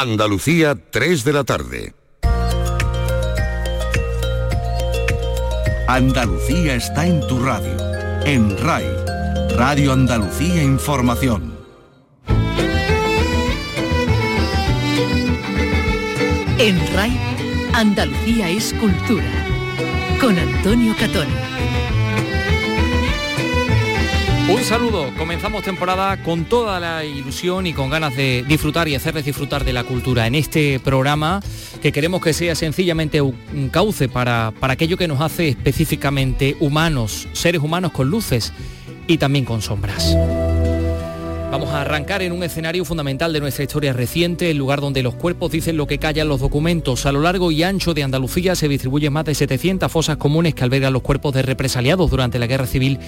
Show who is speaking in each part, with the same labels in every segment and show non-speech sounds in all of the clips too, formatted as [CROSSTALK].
Speaker 1: Andalucía, 3 de la tarde.
Speaker 2: Andalucía está en tu radio. En RAI, Radio Andalucía Información.
Speaker 3: En RAI, Andalucía es cultura. Con Antonio Catoni.
Speaker 4: Un saludo, comenzamos temporada con toda la ilusión y con ganas de disfrutar y hacerles disfrutar de la cultura en este programa que queremos que sea sencillamente un cauce para, para aquello que nos hace específicamente humanos, seres humanos con luces y también con sombras. Vamos a arrancar en un escenario fundamental de nuestra historia reciente, el lugar donde los cuerpos dicen lo que callan los documentos. A lo largo y ancho de Andalucía se distribuyen más de 700 fosas comunes que albergan los cuerpos de represaliados durante la Guerra Civil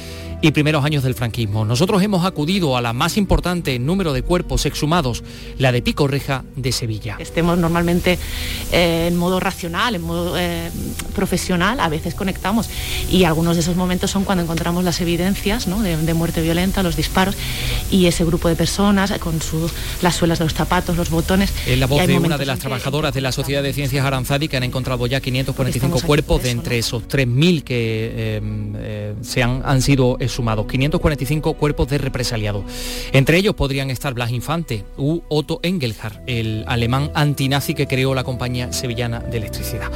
Speaker 4: y primeros años del franquismo. Nosotros hemos acudido a la más importante número de cuerpos exhumados, la de Pico Reja de Sevilla.
Speaker 5: Estemos normalmente eh, en modo racional, en modo eh, profesional, a veces conectamos y algunos de esos momentos son cuando encontramos las evidencias de, de muerte violenta, los disparos y ese grupo grupo de personas con las suelas de los zapatos, los botones.
Speaker 4: Es la voz de una de las trabajadoras de la Sociedad de Ciencias Aranzadi que han encontrado ya 545 cuerpos de entre esos 3.000 que eh, eh, se han, han sido exhumados. 545 cuerpos de represaliados. Entre ellos podrían estar Blas Infante u Otto Engelhardt, el alemán antinazi que creó la compañía sevillana de electricidad.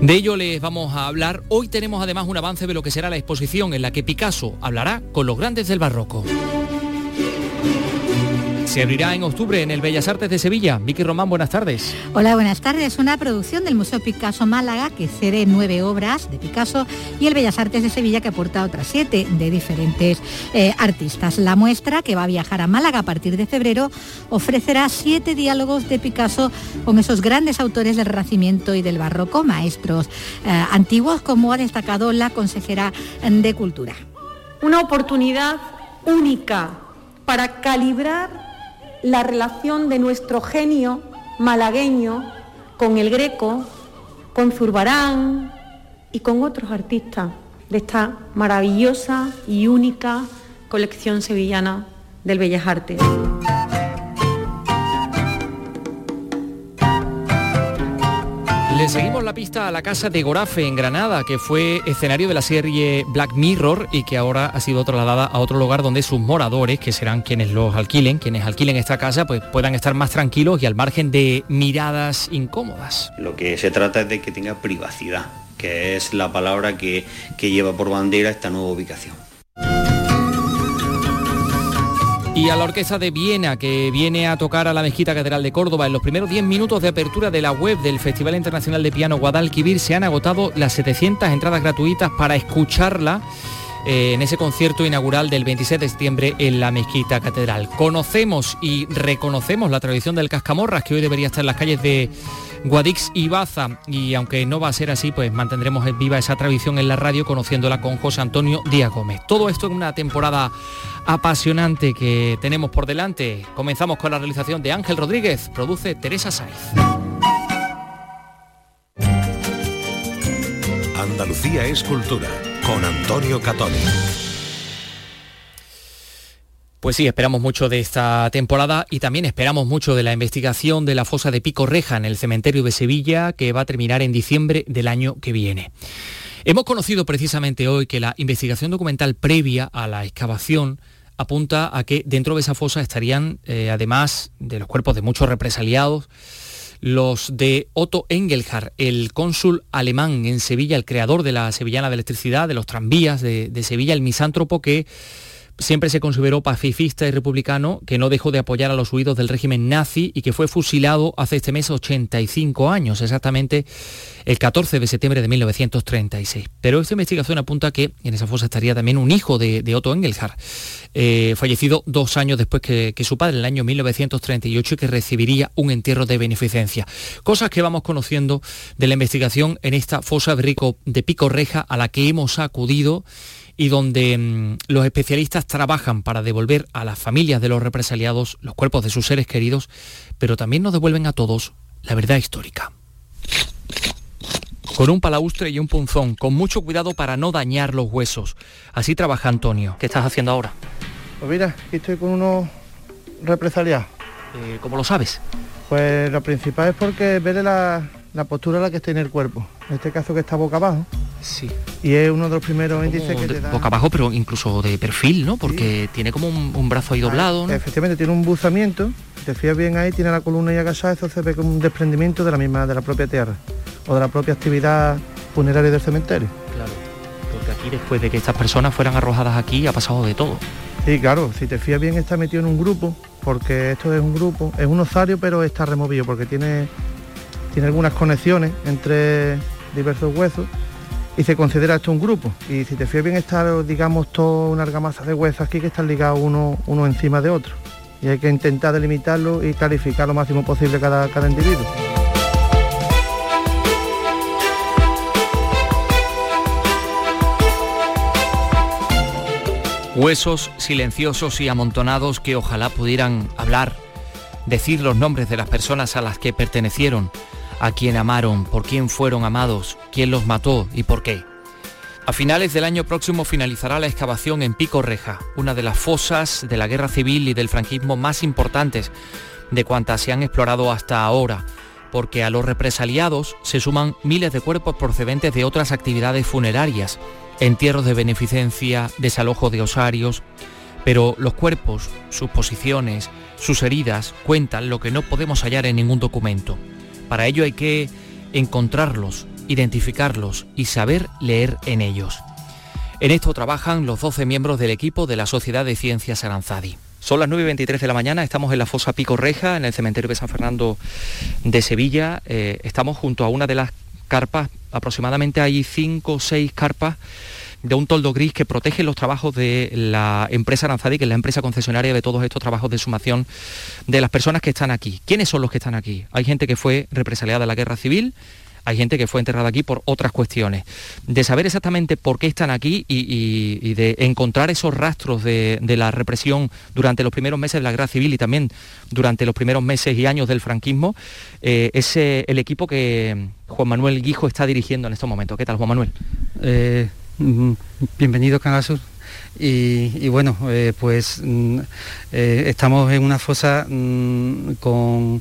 Speaker 4: De ello les vamos a hablar. Hoy tenemos además un avance de lo que será la exposición en la que Picasso hablará con los grandes del barroco. Se abrirá en octubre en el Bellas Artes de Sevilla. Vicky Román, buenas tardes.
Speaker 6: Hola, buenas tardes. Una producción del Museo Picasso Málaga que cede nueve obras de Picasso y el Bellas Artes de Sevilla que aporta otras siete de diferentes eh, artistas. La muestra, que va a viajar a Málaga a partir de febrero, ofrecerá siete diálogos de Picasso con esos grandes autores del Renacimiento y del Barroco, maestros eh, antiguos, como ha destacado la consejera de Cultura.
Speaker 7: Una oportunidad única para calibrar la relación de nuestro genio malagueño con el Greco, con Zurbarán y con otros artistas de esta maravillosa y única colección sevillana del Bellas Artes.
Speaker 4: Le seguimos la pista a la casa de Gorafe en Granada, que fue escenario de la serie Black Mirror y que ahora ha sido trasladada a otro lugar donde sus moradores, que serán quienes los alquilen, quienes alquilen esta casa, pues puedan estar más tranquilos y al margen de miradas incómodas.
Speaker 8: Lo que se trata es de que tenga privacidad, que es la palabra que, que lleva por bandera esta nueva ubicación.
Speaker 4: Y a la Orquesta de Viena, que viene a tocar a la Mezquita Catedral de Córdoba. En los primeros 10 minutos de apertura de la web del Festival Internacional de Piano Guadalquivir se han agotado las 700 entradas gratuitas para escucharla eh, en ese concierto inaugural del 27 de septiembre en la Mezquita Catedral. Conocemos y reconocemos la tradición del Cascamorras, que hoy debería estar en las calles de Guadix y Baza. Y aunque no va a ser así, pues mantendremos viva esa tradición en la radio, conociéndola con José Antonio Díaz Gómez. Todo esto en una temporada apasionante que tenemos por delante. Comenzamos con la realización de Ángel Rodríguez, produce Teresa Saiz.
Speaker 1: Andalucía es cultura, con Antonio Catoni.
Speaker 4: Pues sí, esperamos mucho de esta temporada y también esperamos mucho de la investigación de la fosa de Pico Reja en el cementerio de Sevilla que va a terminar en diciembre del año que viene. Hemos conocido precisamente hoy que la investigación documental previa a la excavación apunta a que dentro de esa fosa estarían, eh, además de los cuerpos de muchos represaliados, los de Otto Engelhardt, el cónsul alemán en Sevilla, el creador de la Sevillana de Electricidad, de los tranvías de, de Sevilla, el misántropo que siempre se consideró pacifista y republicano, que no dejó de apoyar a los huidos del régimen nazi y que fue fusilado hace este mes 85 años, exactamente el 14 de septiembre de 1936. Pero esta investigación apunta que en esa fosa estaría también un hijo de, Otto Engelhardt, eh, fallecido dos años después que, que, su padre, en el año 1938, y que recibiría un entierro de beneficencia. Cosas que vamos conociendo de la investigación en esta fosa de Rico de Pico Reja a la que hemos acudido y donde mm, los especialistas trabajan para devolver a las familias de los represaliados los cuerpos de sus seres queridos, pero también nos devuelven a todos la verdad histórica. Con un palaustre y un punzón, con mucho cuidado para no dañar los huesos. Así trabaja Antonio. ¿Qué estás haciendo ahora?
Speaker 9: Pues mira, aquí estoy con unos represaliados.
Speaker 4: Eh, ¿Cómo lo sabes?
Speaker 9: Pues lo principal es porque verle la, postura a la que está en el cuerpo. En este caso que está boca abajo.
Speaker 4: Sí.
Speaker 9: Y es uno de los primeros índices que te da...
Speaker 4: Boca abajo, pero incluso de perfil, ¿no? Porque tiene como un, brazo ahí doblado,
Speaker 9: Efectivamente, tiene un buzamiento. Si te fías bien ahí, tiene la columna y agachada, eso se ve como un desprendimiento de la misma, de la propia tierra. O de la propia actividad funeraria del cementerio.
Speaker 4: Claro. Porque aquí después de que estas personas fueran arrojadas aquí ha pasado de todo.
Speaker 9: Sí, claro, si te fías bien está metido en un grupo, porque esto es un grupo, es un osario pero está removido porque tiene, tiene algunas conexiones entre diversos huesos y se considera esto un grupo. Y si te fías bien está, digamos, toda una argamasa de huesos aquí que están ligados uno, uno encima de otro. Y hay que intentar delimitarlo y clarificar lo máximo posible cada, cada individuo.
Speaker 4: Huesos silenciosos y amontonados que ojalá pudieran hablar, decir los nombres de las personas a las que pertenecieron, a quien amaron, por quién fueron amados, quién los mató y por qué. A finales del año próximo finalizará la excavación en Pico Reja, una de las fosas de la guerra civil y del franquismo más importantes de cuantas se han explorado hasta ahora, porque a los represaliados se suman miles de cuerpos procedentes de otras actividades funerarias entierros de beneficencia, desalojo de osarios, pero los cuerpos, sus posiciones, sus heridas cuentan lo que no podemos hallar en ningún documento. Para ello hay que encontrarlos, identificarlos y saber leer en ellos. En esto trabajan los 12 miembros del equipo de la Sociedad de Ciencias Aranzadi. Son las 9.23 de la mañana, estamos en la fosa Pico Reja, en el cementerio de San Fernando de Sevilla. Eh, estamos junto a una de las carpas, aproximadamente hay cinco o seis carpas de un toldo gris que protege los trabajos de la empresa Aranzadi, que es la empresa concesionaria de todos estos trabajos de sumación de las personas que están aquí. ¿Quiénes son los que están aquí? Hay gente que fue represaliada en la guerra civil, hay gente que fue enterrada aquí por otras cuestiones. De saber exactamente por qué están aquí y, de encontrar esos rastros de, la represión durante los primeros meses de la guerra civil y también durante los primeros meses y años del franquismo, eh, es el equipo que Juan Manuel Guijo está dirigiendo en estos momentos. ¿Qué tal, Juan Manuel?
Speaker 10: Eh, bienvenido, Canal Sur. Y, bueno, eh, pues mm, estamos en una fosa mm, con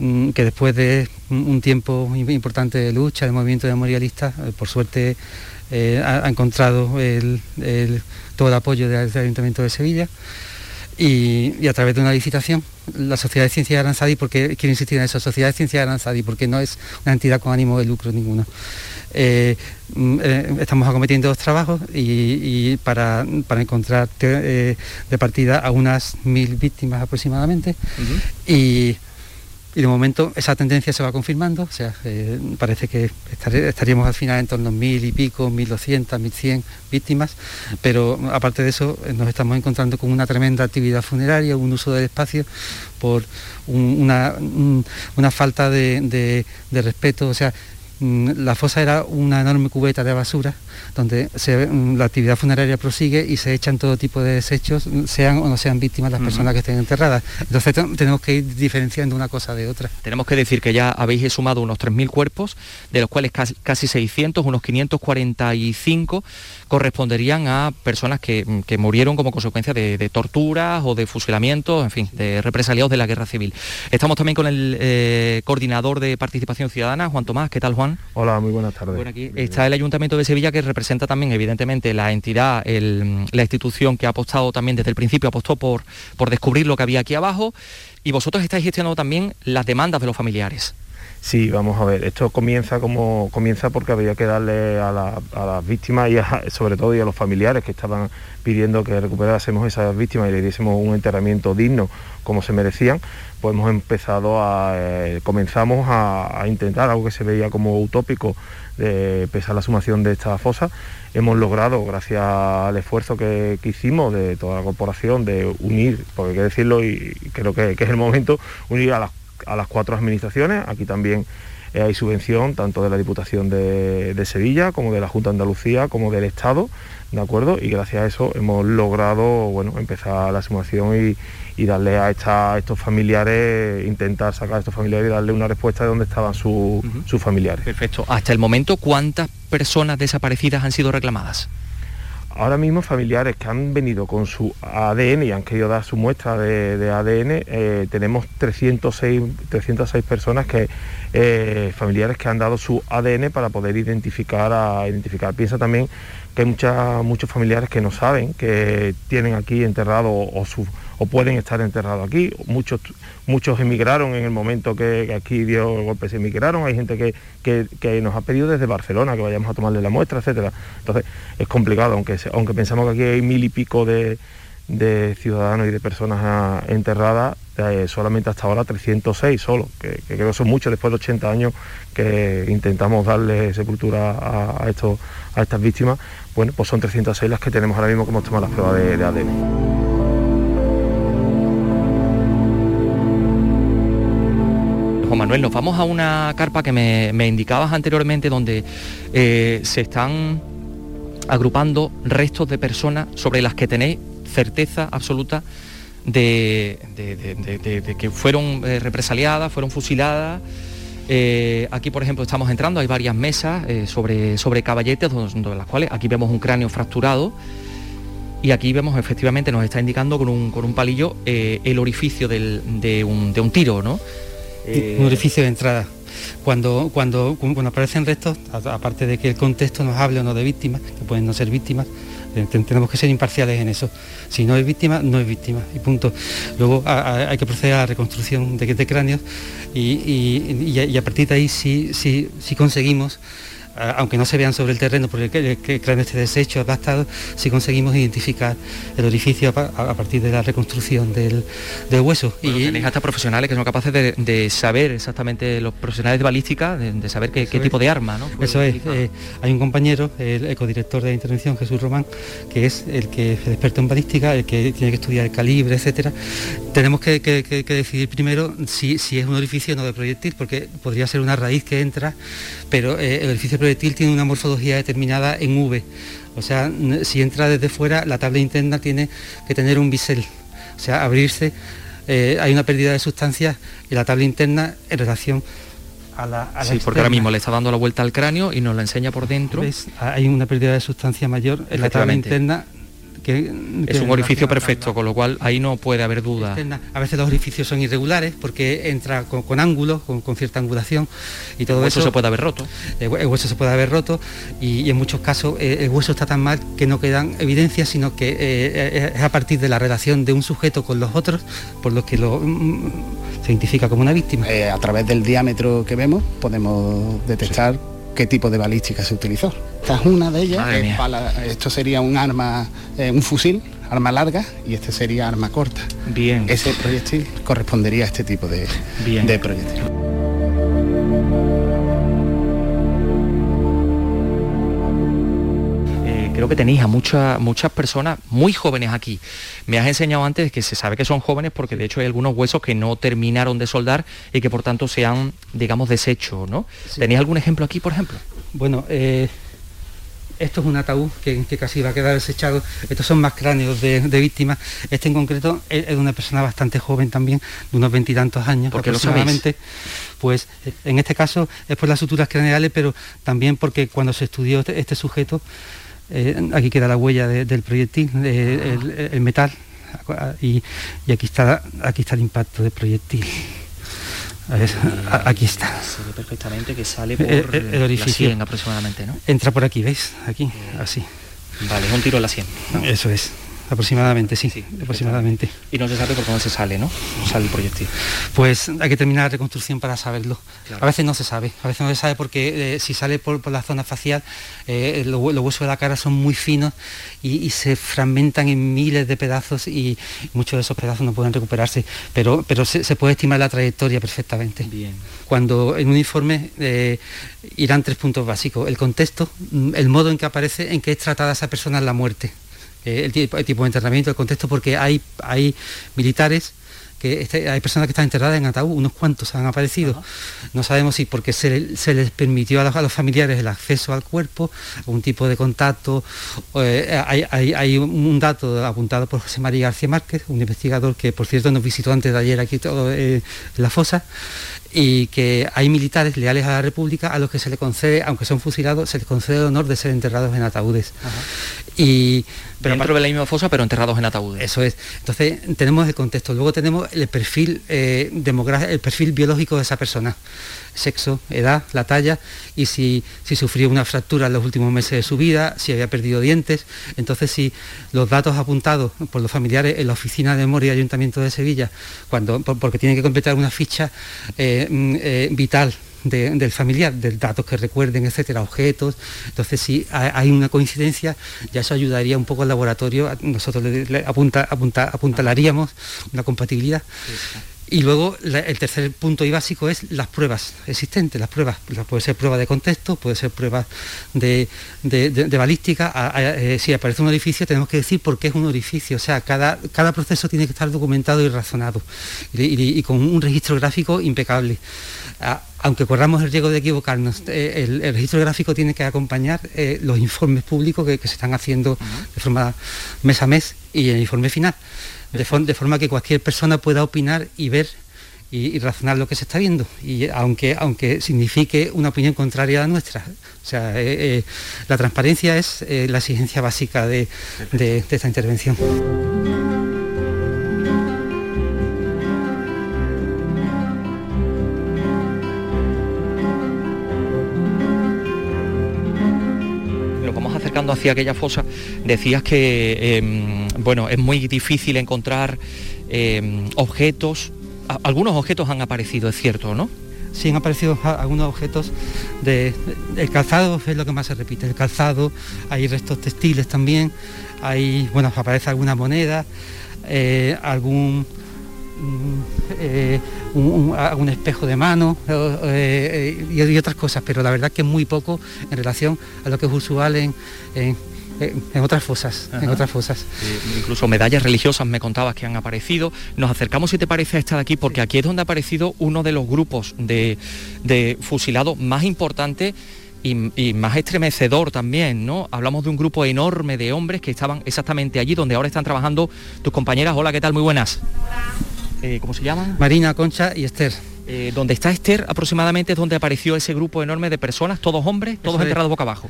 Speaker 10: Mm, que después de un tiempo importante de lucha, de movimiento memorialista, eh, por suerte eh, ha, encontrado todo el apoyo del, Ayuntamiento de Sevilla y, a través de una licitación, la Sociedad de Ciencia de Aranzadi, porque quiero insistir en eso, Sociedad de Ciencia de Aranzadi, porque no es una entidad con ánimo de lucro ninguno. Eh, mm, estamos acometiendo dos trabajos y, para, encontrar de partida a unas mil víctimas aproximadamente. Y y de momento esa tendencia se va confirmando, o sea, eh, parece que estaríamos al final en torno a mil y pico, mil doscientas, mil cien víctimas, pero aparte de eso eh, nos estamos encontrando con una tremenda actividad funeraria, un uso del espacio por una, falta de, de respeto, o sea, la fosa era una enorme cubeta de basura donde mm, la actividad funeraria prosigue y se echan todo tipo de desechos, sean o no sean víctimas las personas que estén enterradas. Entonces tenemos que ir diferenciando una cosa de otra.
Speaker 4: Tenemos que decir que ya habéis sumado unos 3.000 cuerpos, de los cuales casi, 600, unos 545 corresponderían a personas que, mm, murieron como consecuencia de, torturas o de fusilamientos, en fin, de represaliados de la guerra civil. Estamos también con el eh, coordinador de participación ciudadana, Juan Tomás. ¿Qué tal, Juan?
Speaker 11: Hola, muy buenas tardes.
Speaker 4: Bueno, aquí está el Ayuntamiento de Sevilla que representa también evidentemente la entidad, la institución que ha apostado también desde el principio, apostó por, por descubrir lo que había aquí abajo y vosotros estáis gestionando también las demandas de los familiares.
Speaker 11: Sí, vamos a ver, esto comienza como comienza porque había que darle a, las víctimas y sobre todo y a los familiares que estaban pidiendo que recuperásemos esas víctimas y le diésemos un enterramiento digno como se merecían, pues hemos empezado a, eh, comenzamos a, intentar algo que se veía como utópico, de pesar la sumación de esta fosa. Hemos logrado, gracias al esfuerzo que, hicimos de toda la corporación, de unir, porque hay que decirlo y creo que, es el momento, unir a a las cuatro administraciones, aquí también eh, hay subvención tanto de la Diputación de, de, Sevilla como de la Junta de Andalucía como del Estado, ¿de acuerdo? Y gracias a eso hemos logrado, bueno, empezar la sumación y, y darle a, estos familiares, intentar sacar a estos familiares y darle una respuesta de dónde estaban sus familiares.
Speaker 4: Perfecto. Hasta el momento, ¿cuántas personas desaparecidas han sido reclamadas?
Speaker 11: Ahora mismo familiares que han venido con su ADN y han querido dar su muestra de, ADN, eh, tenemos 306, 306 personas que eh, familiares que han dado su ADN para poder identificar a identificar. Piensa también que hay muchos familiares que no saben que tienen aquí enterrado o, o pueden estar enterrados aquí. Muchos, muchos emigraron en el momento que, aquí dio el golpe, se emigraron. Hay gente que, nos ha pedido desde Barcelona que vayamos a tomarle la muestra, etcétera. Entonces es complicado, aunque, aunque pensamos que aquí hay mil y pico de, ciudadanos y de personas enterradas, eh, solamente hasta ahora 306 solo, que, creo que son muchos después de 80 años que intentamos darle sepultura a, estos, a estas víctimas bueno, pues son 306 las que tenemos ahora mismo que hemos tomado las pruebas de, ADN.
Speaker 4: Juan Manuel, nos vamos a una carpa que me, indicabas anteriormente donde eh, se están agrupando restos de personas sobre las que tenéis certeza absoluta de, que fueron eh, represaliadas, fueron fusiladas eh, aquí, por ejemplo, estamos entrando, hay varias mesas sobre, sobre caballetes, donde, las cuales aquí vemos un cráneo fracturado y aquí vemos efectivamente, nos está indicando con un, con un palillo el orificio de, un, tiro, ¿no?
Speaker 10: Un orificio de entrada. Cuando, cuando, cuando aparecen restos, aparte de que el contexto nos hable o no de víctimas, que pueden no ser víctimas, tenemos que ser imparciales en eso. Si no es víctima, no es víctima. Y punto. Luego hay que proceder a la reconstrucción de, de cráneos y, a partir de ahí sí, sí, sí conseguimos aunque no se vean sobre el terreno porque cráneo esté deshecho, aplastado, si conseguimos identificar el orificio a, partir de la reconstrucción del, hueso.
Speaker 4: y tenéis hasta profesionales que son capaces de, saber exactamente, los profesionales de balística, de, saber qué, tipo de arma, ¿no?
Speaker 10: Eso es. Eh, hay un compañero, el ecodirector de la intervención, Jesús Román, que es el que es experto en balística, el que tiene que estudiar el calibre, etcétera. Tenemos que, decidir primero si, si es un orificio o no de proyectil, porque podría ser una raíz que entra, pero eh, el orificio proyectil tiene una morfología determinada en V. O sea, si entra desde fuera, la tabla interna tiene que tener un bisel. O sea, abrirse, eh, hay una pérdida de sustancias y la tabla interna en relación a la, a
Speaker 4: sí, porque ahora mismo le está dando la vuelta al cráneo y nos la enseña por dentro.
Speaker 10: Hay una pérdida de sustancia mayor en la tabla interna
Speaker 4: es un orificio perfecto, con lo cual ahí no puede haber duda.
Speaker 10: A veces los orificios son irregulares porque entra con, ángulos, con, cierta angulación y todo
Speaker 4: el
Speaker 10: hueso
Speaker 4: se puede haber roto.
Speaker 10: El, hueso se puede haber roto y, en muchos casos eh, el hueso está tan mal que no quedan evidencias, sino que eh, es a partir de la relación de un sujeto con los otros por lo que lo mm, se identifica como una víctima.
Speaker 12: Eh, a través del diámetro que vemos podemos detectar qué tipo de balística se utilizó. Esta es una de ellas. esto sería un arma, eh, un fusil, arma larga, y este sería arma corta.
Speaker 4: Bien.
Speaker 12: Ese proyectil correspondería a este tipo de, de proyectil.
Speaker 4: Eh, creo que tenéis a muchas muchas personas muy jóvenes aquí. Me has enseñado antes que se sabe que son jóvenes porque de hecho hay algunos huesos que no terminaron de soldar y que por tanto se han, digamos, deshecho, ¿no? ¿Tenéis algún ejemplo aquí, por ejemplo?
Speaker 10: Bueno, eh, esto es un ataúd que, casi va a quedar desechado. Estos son más cráneos de, víctimas. Este en concreto es, de una persona bastante joven también, de unos veintitantos años
Speaker 4: porque aproximadamente.
Speaker 10: pues en este caso es por las suturas craneales, pero también porque cuando se estudió este, este sujeto, eh, aquí queda la huella del proyectil, el, metal, y, y, aquí, está, aquí está el impacto del proyectil aquí está.
Speaker 4: Se ve perfectamente que sale por el, orificio. aproximadamente, ¿no?
Speaker 10: Entra por aquí, ¿veis? Aquí, así.
Speaker 4: Vale, es un tiro en la 100.
Speaker 10: Eso es. Aproximadamente, sí, aproximadamente.
Speaker 4: Y no se sabe por dónde se sale, ¿no? Sale el proyectil.
Speaker 10: Pues hay que terminar la reconstrucción para saberlo. A veces no se sabe, a veces no se sabe porque eh, si sale por, la zona facial, eh, los, huesos de la cara son muy finos y, se fragmentan en miles de pedazos y muchos de esos pedazos no pueden recuperarse, pero, pero se, puede estimar la trayectoria perfectamente.
Speaker 4: Bien.
Speaker 10: Cuando en un informe eh, irán tres puntos básicos, el contexto, el modo en que aparece, en que es tratada esa persona en la muerte eh, el, tipo, de entrenamiento, el contexto, porque hay, hay militares que este, hay personas que están enterradas en ataúd, unos cuantos han aparecido. No sabemos si porque se, les permitió a los, familiares el acceso al cuerpo, un tipo de contacto. Eh, hay, un dato apuntado por José María García Márquez, un investigador que por cierto nos visitó antes de ayer aquí todo eh, en la fosa, y que hay militares leales a la República a los que se les concede, aunque son fusilados, se les concede el honor de ser enterrados en ataúdes.
Speaker 4: Y pero dentro de la misma fosa pero enterrados en ataúdes.
Speaker 10: Eso es. Entonces tenemos el contexto. Luego tenemos el perfil eh, demográfico el perfil biológico de esa persona. Sexo edad la talla y si, si sufrió una fractura en los últimos meses de su vida si había perdido dientes. Entonces si los datos apuntados por los familiares en la oficina de memoria del ayuntamiento de Sevilla cuando porque tienen que completar una ficha eh, mm, eh, vital del familiar, del datos que recuerden, etcétera, objetos. Entonces, si hay una coincidencia, ya eso ayudaría un poco al laboratorio. Nosotros le, apunta, apunta, apuntalaríamos una compatibilidad. Y luego el tercer punto y básico es las pruebas existentes, las pruebas, puede ser prueba de contexto, puede ser prueba de, balística. Eh, si aparece un orificio tenemos que decir por qué es un orificio, o sea, cada, cada proceso tiene que estar documentado y razonado y, con un registro gráfico impecable. Aunque corramos el riesgo de equivocarnos, eh, el, registro gráfico tiene que acompañar eh, los informes públicos que, se están haciendo de forma mes a mes y el informe final de, forma que cualquier persona pueda opinar y ver y, razonar lo que se está viendo, y aunque, aunque signifique una opinión contraria a la nuestra. O sea, eh, la transparencia es la exigencia básica de esta intervención.
Speaker 4: Hacia aquella fosa, decías que em, bueno, es muy difícil encontrar em, objetos. algunos objetos han aparecido, es cierto, ¿no?
Speaker 10: Sí, han aparecido algunos objetos de, el calzado es lo que más se repite, el calzado, hay restos textiles también, hay, bueno, aparece alguna moneda, eh, algún eh, un, espejo de mano eh, y, otras cosas, pero la verdad que es muy poco en relación a lo que es usual en, otras fosas, en otras fosas.
Speaker 4: incluso medallas religiosas me contabas que han aparecido. Nos acercamos, si te parece, a esta de aquí, porque aquí es donde ha aparecido uno de los grupos de, de fusilados más importantes y, más estremecedor también, ¿no? Hablamos de un grupo enorme de hombres que estaban exactamente allí donde ahora están trabajando tus compañeras. Hola, ¿qué tal? Muy buenas. Eh, ¿cómo se llama?
Speaker 10: Marina, Concha y Esther.
Speaker 4: Eh, donde está Esther aproximadamente es donde apareció ese grupo enorme de personas, todos hombres, todos enterrados boca abajo.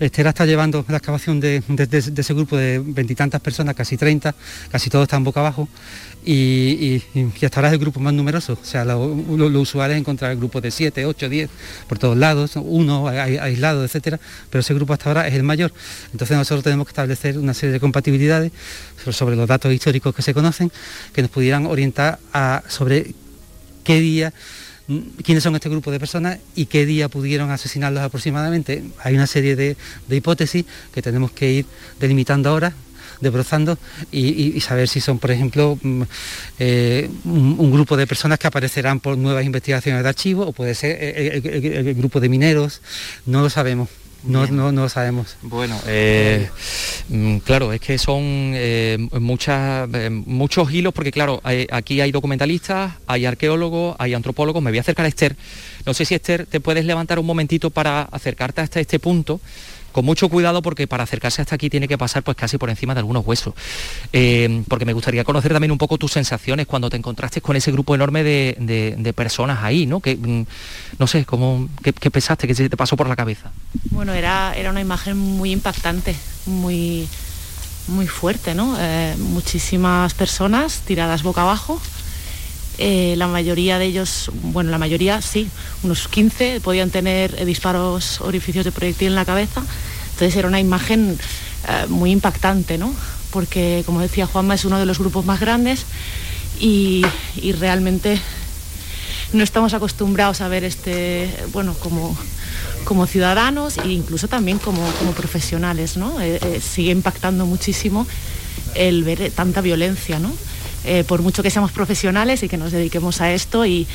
Speaker 10: Esther está llevando la excavación de, ese grupo de veintitantas personas, casi 30, casi todos están boca abajo, y, hasta ahora es el grupo más numeroso. O sea, lo, usual es encontrar el grupo de 7, 8, 10 por todos lados, uno aislado, etcétera, pero ese grupo hasta ahora es el mayor. Entonces nosotros tenemos que establecer una serie de compatibilidades sobre los datos históricos que se conocen, que nos pudieran orientar a, sobre qué día quiénes son este grupo de personas y qué día pudieron asesinarlos aproximadamente. Hay una serie de, hipótesis que tenemos que ir delimitando ahora desbrozando y, saber si son, por ejemplo, mm, eh, un, grupo de personas que aparecerán por nuevas investigaciones de archivo o puede ser el grupo de mineros, no lo sabemos. No, no, no, lo sabemos.
Speaker 4: Bueno, eh, mm, claro, es que son eh, muchas, eh, muchos hilos, porque claro, aquí hay documentalistas, hay arqueólogos, hay antropólogos. Me voy a acercar a Esther. No sé si Esther, te puedes levantar un momentito para acercarte hasta este punto con mucho cuidado porque para acercarse hasta aquí tiene que pasar pues casi por encima de algunos huesos. Eh, porque me gustaría conocer también un poco tus sensaciones cuando te encontraste con ese grupo enorme de, personas ahí, ¿no? Que, mm, no sé, ¿cómo, qué, pensaste? ¿Qué te pasó por la cabeza?
Speaker 5: Bueno, era, era una imagen muy impactante, muy, muy fuerte, ¿no? Eh, muchísimas personas tiradas boca abajo. Eh, la mayoría de ellos, bueno, la mayoría sí, unos 15 podían tener disparos orificios de proyectil en la cabeza. Entonces era una imagen eh, muy impactante, ¿no? Porque, como decía Juanma, es uno de los grupos más grandes y, realmente no estamos acostumbrados a ver este, bueno, como, como ciudadanos e incluso también como, como profesionales, ¿no? Eh, sigue impactando muchísimo el ver tanta violencia, ¿no? Por mucho que seamos profesionales y que nos dediquemos a esto y,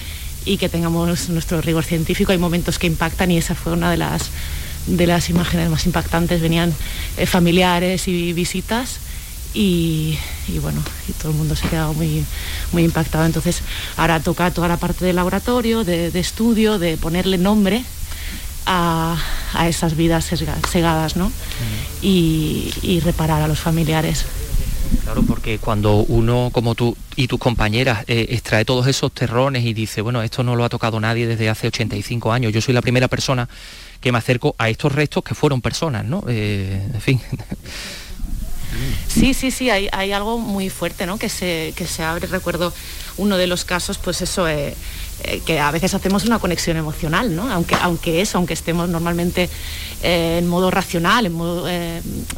Speaker 5: y que tengamos nuestro rigor científico. Hay momentos que impactan y esa fue una de las, de las imágenes más impactantes. Venían eh, familiares y visitas y, bueno, y todo el mundo se ha quedado muy, muy impactado. Entonces ahora toca toda la parte del laboratorio, de, estudio, de ponerle nombre a, esas vidas segadas ¿no? y, y reparar a los familiares.
Speaker 4: Claro, porque cuando uno como tú y tus compañeras eh, extrae todos esos terrones y dice, bueno, esto no lo ha tocado nadie desde hace 85 años, yo soy la primera persona que me acerco a estos restos que fueron personas, ¿no? Eh, en fin.
Speaker 5: Sí, sí, sí, hay, algo muy fuerte, ¿no? Que se, que se abre, recuerdo uno de los casos, pues eso, eh, eh, que a veces hacemos una conexión emocional, ¿no? Aunque, aunque eso, aunque estemos normalmente eh, en modo racional, en modo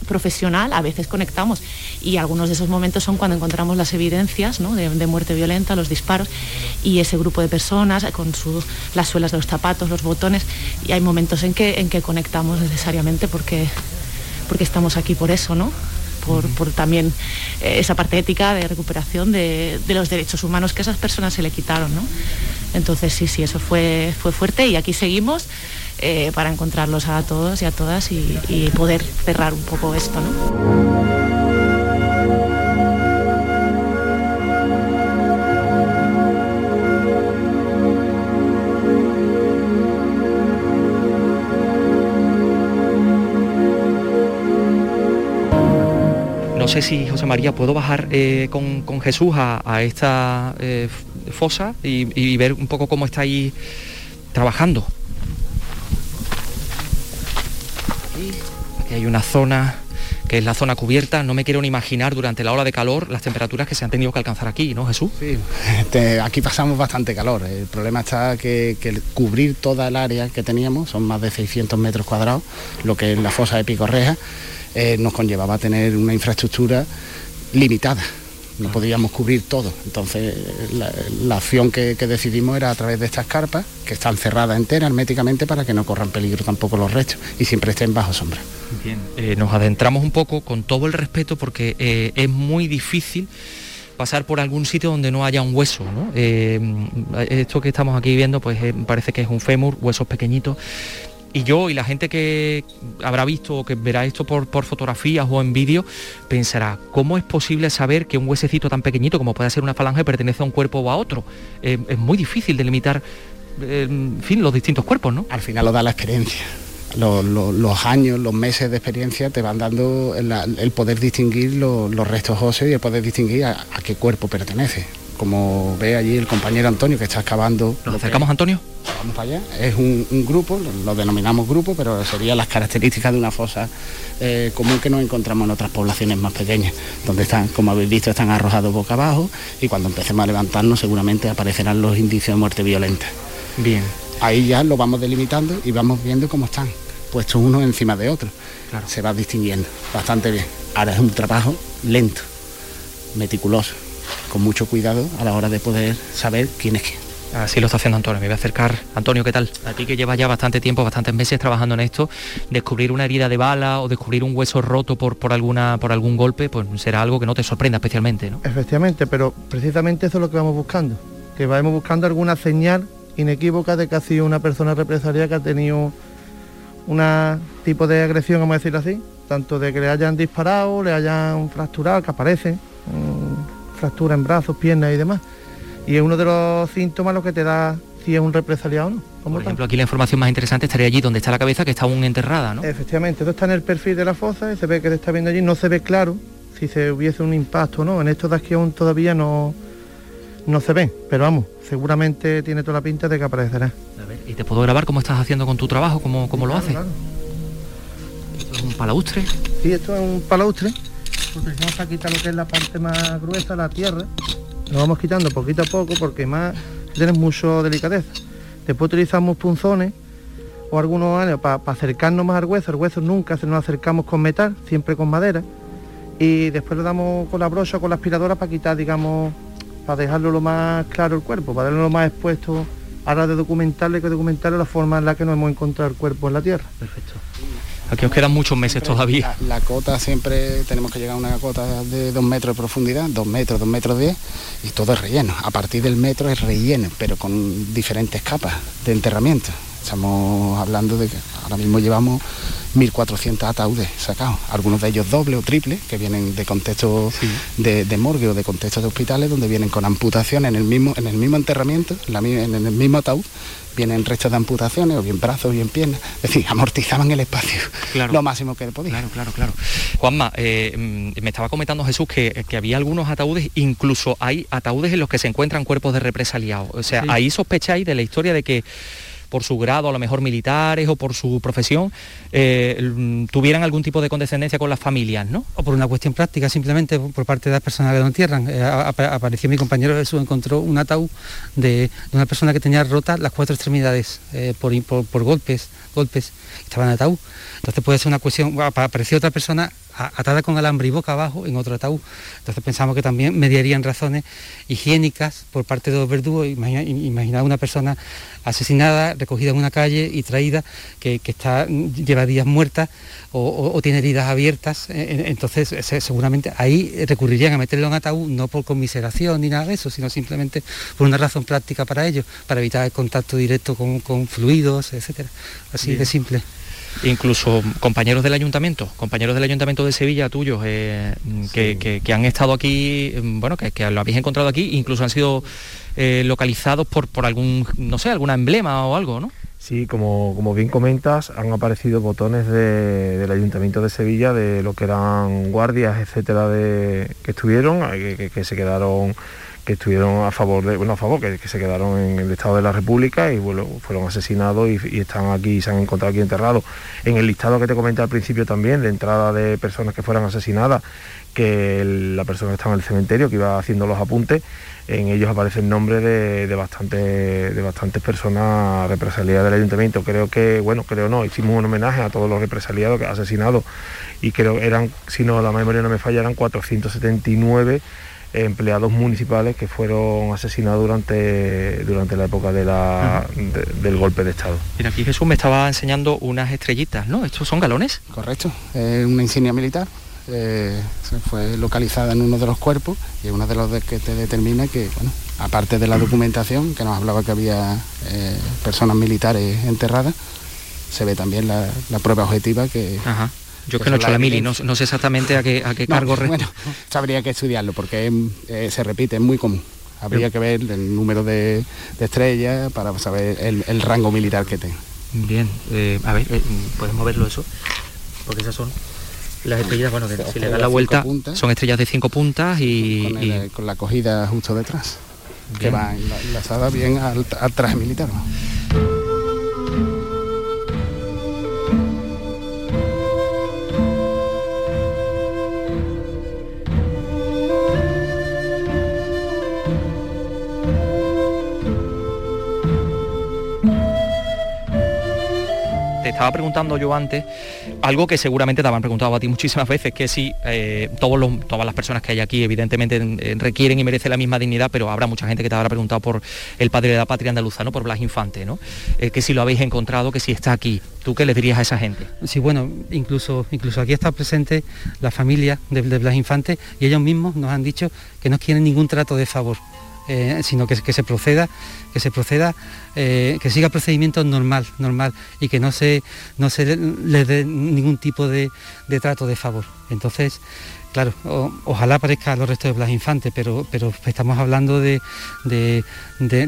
Speaker 5: profesional, a veces conectamos. Y algunos de esos momentos son cuando encontramos las evidencias de, muerte violenta, los disparos, y ese grupo de personas con las suelas de los zapatos, los botones, y hay momentos en que, en que conectamos necesariamente porque, porque estamos aquí por eso, ¿no? Por, también eh, esa parte ética de recuperación de, los derechos humanos que a esas personas se le quitaron. Entonces sí, sí, eso fue, fue fuerte y aquí seguimos eh, para encontrarlos a todos y a todas y, y poder cerrar un poco esto. ¿no?
Speaker 4: Sé si, José María, puedo bajar eh, con, Jesús a, esta eh, fosa y, ver un poco cómo está ahí trabajando. Aquí, hay una zona que es la zona cubierta. No me quiero ni imaginar durante la ola de calor las temperaturas que se han tenido que alcanzar aquí, ¿no, Jesús?
Speaker 12: Sí, este, aquí pasamos bastante calor. El problema está que, cubrir toda el área que teníamos, son más de 600 metros cuadrados, lo que es la fosa de Picorreja, eh, nos conllevaba a tener una infraestructura limitada. No podíamos cubrir todo. Entonces la, acción que, decidimos era a través de estas carpas, que están cerradas enteras herméticamente para que no corran peligro tampoco los restos y siempre estén bajo sombra.
Speaker 4: Bien, eh, nos adentramos un poco con todo el respeto porque eh, es muy difícil pasar por algún sitio donde no haya un hueso. esto que estamos aquí viendo pues parece que es un fémur, huesos pequeñitos y yo y la gente que habrá visto o que verá esto por, fotografías o en vídeo pensará, ¿cómo es posible saber que un huesecito tan pequeñito como puede ser una falange pertenece a un cuerpo o a otro? Eh, es muy difícil delimitar en fin, los distintos cuerpos, ¿no?
Speaker 12: Al final lo da la experiencia. Los, años, los meses de experiencia te van dando el, poder distinguir los, restos óseos y el poder distinguir a qué cuerpo pertenece como ve allí el compañero Antonio que está excavando.
Speaker 4: ¿Nos acercamos, Antonio?
Speaker 12: Vamos para allá. Es un, grupo, lo, denominamos grupo, pero serían las características de una fosa eh, común que nos encontramos en otras poblaciones más pequeñas, donde están, como habéis visto, están arrojados boca abajo y cuando empecemos a levantarnos seguramente aparecerán los indicios de muerte violenta.
Speaker 4: Bien.
Speaker 12: Ahí ya lo vamos delimitando y vamos viendo cómo están, puestos uno encima de otro.
Speaker 4: Claro.
Speaker 12: Se va distinguiendo bastante bien. Ahora es un trabajo lento, meticuloso con mucho cuidado a la hora de poder saber quién es quién.
Speaker 4: Así lo está haciendo Antonio. Me voy a acercar. Antonio, ¿qué tal? A ti que llevas ya bastante tiempo, bastantes meses trabajando en esto, descubrir una herida de bala o descubrir un hueso roto por, por, alguna, por algún golpe, pues será algo que no te sorprenda especialmente, ¿no?
Speaker 9: Efectivamente, pero precisamente eso es lo que vamos buscando. Que vamos buscando alguna señal inequívoca de que ha sido una persona represaria que ha tenido un tipo de agresión, vamos a decirlo así, tanto de que le hayan disparado, le hayan fracturado, que aparecen fractura en brazos, piernas y demás. Y es uno de los síntomas lo que te da si es un represaliado o no.
Speaker 4: Por ejemplo, aquí la información más interesante estaría allí donde está la cabeza, que está aún enterrada, ¿no?
Speaker 9: Efectivamente, esto está en el perfil de la fosa y se ve que se está viendo allí, no se ve claro si se hubiese un impacto o no. En esto de aquí aún todavía no, no se ve, pero vamos, seguramente tiene toda la pinta de que aparecerá.
Speaker 4: A ver, ¿y te puedo grabar cómo estás haciendo con tu trabajo, cómo, cómo lo haces? ¿Esto es un palaustre?
Speaker 9: Sí, esto es un palaustre porque vamos a quitar lo que es la parte más gruesa, la tierra. Lo vamos quitando poquito a poco porque más tienes mucho delicadeza. Después utilizamos punzones o algunos años para acercarnos más al hueso. El hueso nunca se nos acercamos con metal, siempre con madera. Y después le damos con la brocha o con la aspiradora para quitar, digamos, para dejarlo lo más claro el cuerpo, para darlo lo más expuesto a la de documentarle que documentarle la forma en la que nos hemos encontrado el cuerpo en la tierra.
Speaker 4: Perfecto. Aquí os quedan muchos meses todavía.
Speaker 12: La, cota siempre tenemos que llegar a una cota de dos metros de profundidad, dos metros, dos metros diez, y todo es relleno. A partir del metro es relleno, pero con diferentes capas de enterramiento. Estamos hablando de que ahora mismo llevamos 1.400 ataúdes sacados, algunos de ellos doble o triple, que vienen de contextos de, morgue o de contextos de hospitales, donde vienen con amputación en el mismo, en el mismo enterramiento, en el mismo ataúd, vienen restos de amputaciones, o bien brazos, o bien piernas, es decir, amortizaban el espacio lo máximo que podía.
Speaker 4: Claro, claro, claro. Juanma, eh, mm, me estaba comentando Jesús que, había algunos ataúdes, incluso hay ataúdes en los que se encuentran cuerpos de represaliados. O sea, ahí sospecháis de la historia de que por su grado, a lo mejor militares o por su profesión, eh, tuvieran algún tipo de condescendencia con las familias, ¿no?
Speaker 10: O por una cuestión práctica, simplemente por parte de las personas que lo entierran. Eh, apareció mi compañero Jesús, encontró un ataúd de, una persona que tenía rotas las cuatro extremidades eh, por, por, golpes, golpes, estaba en ataúd. Entonces puede ser una cuestión, apareció otra persona atada con alambre y boca abajo en otro ataúd. Entonces pensamos que también mediarían razones higiénicas por parte de los verdugos. Imagina, una persona asesinada, recogida en una calle y traída, que, está, lleva días muerta o, tiene heridas abiertas. E, e, entonces seguramente ahí recurrirían a meterlo en ataúd, no por conmiseración ni nada de eso, sino simplemente por una razón práctica para ellos, para evitar el contacto directo con, fluidos, etcétera. Así de simple
Speaker 4: incluso compañeros del ayuntamiento, compañeros del ayuntamiento de Sevilla tuyos, eh, que, han estado aquí, bueno, que, lo habéis encontrado aquí, incluso han sido eh, localizados por, por algún, no sé, alguna emblema o algo, ¿no?
Speaker 11: Sí, como, como bien comentas, han aparecido botones del Ayuntamiento de Sevilla de lo que eran guardias, etcétera, de, que estuvieron, que se quedaron que estuvieron a favor de, bueno, a favor, que, se quedaron en el Estado de la República y bueno, fueron asesinados y, están aquí, se han encontrado aquí enterrados. En el listado que te comenté al principio también, de entrada de personas que fueran asesinadas, que la persona que estaba en el cementerio, que iba haciendo los apuntes, en ellos aparece el nombre de, de, de bastantes personas represaliadas del ayuntamiento. Creo que, bueno, creo no, hicimos un homenaje a todos los represaliados, asesinados, y creo eran, si no la memoria no me falla, eran 479 empleados municipales que fueron asesinados durante, durante la época de la, del golpe de Estado.
Speaker 4: Mira, aquí Jesús me estaba enseñando unas estrellitas, ¿no? ¿Estos son galones?
Speaker 12: Correcto, es una insignia militar. Eh, fue localizada en uno de los cuerpos y es uno de los que te determina que, bueno, aparte de la documentación, que nos hablaba que había eh, personas militares enterradas, se ve también la, prueba objetiva que,
Speaker 4: yo es que no he hecho la mili, no, sé exactamente a qué, a qué cargo...
Speaker 12: Bueno, habría que estudiarlo porque eh, se repite, es muy común. Habría que ver el número de, estrellas para saber el, rango militar que tenga.
Speaker 4: Bien, eh, a ver, eh, ¿puedes moverlo eso? Porque esas son las estrellas, bueno, si le da la vuelta, son estrellas de cinco puntas y...
Speaker 12: Con, la cogida justo detrás, que va enlazada bien al, al traje militar.
Speaker 4: Estaba preguntando yo antes algo que seguramente te habrán preguntado a ti muchísimas veces, que si eh, todas las personas que hay aquí evidentemente requieren y merecen la misma dignidad, pero habrá mucha gente que te habrá preguntado por el padre de la patria andaluza, ¿no? por Blas Infante, ¿no? Eh, que si lo habéis encontrado, que si está aquí. ¿Tú qué le dirías a esa gente?
Speaker 10: Sí, bueno, incluso, incluso aquí está presente la familia de Blas Infante y ellos mismos nos han dicho que no quieren ningún trato de favor. Eh, sino que, que, se proceda, que se proceda, eh, que siga procedimiento normal, normal, y que no se, no se le, dé ningún tipo de, de trato de favor. Entonces, Claro, ojalá aparezca los restos de Blas Infante, pero, pero estamos hablando de,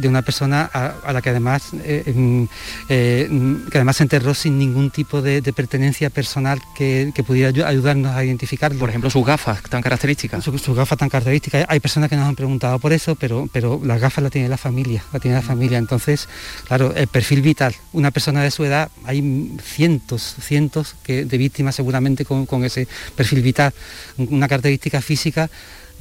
Speaker 10: una persona a, la que además, eh, eh, que además se enterró sin ningún tipo de, pertenencia personal que, pudiera ayudarnos a identificarlo.
Speaker 4: Por ejemplo, sus gafas tan características.
Speaker 10: sus gafas tan características. Hay personas que nos han preguntado por eso, pero, pero las gafas las tiene la familia, la tiene la familia. Entonces, claro, el perfil vital, una persona de su edad, hay cientos, cientos que, de víctimas seguramente con ese perfil vital una característica física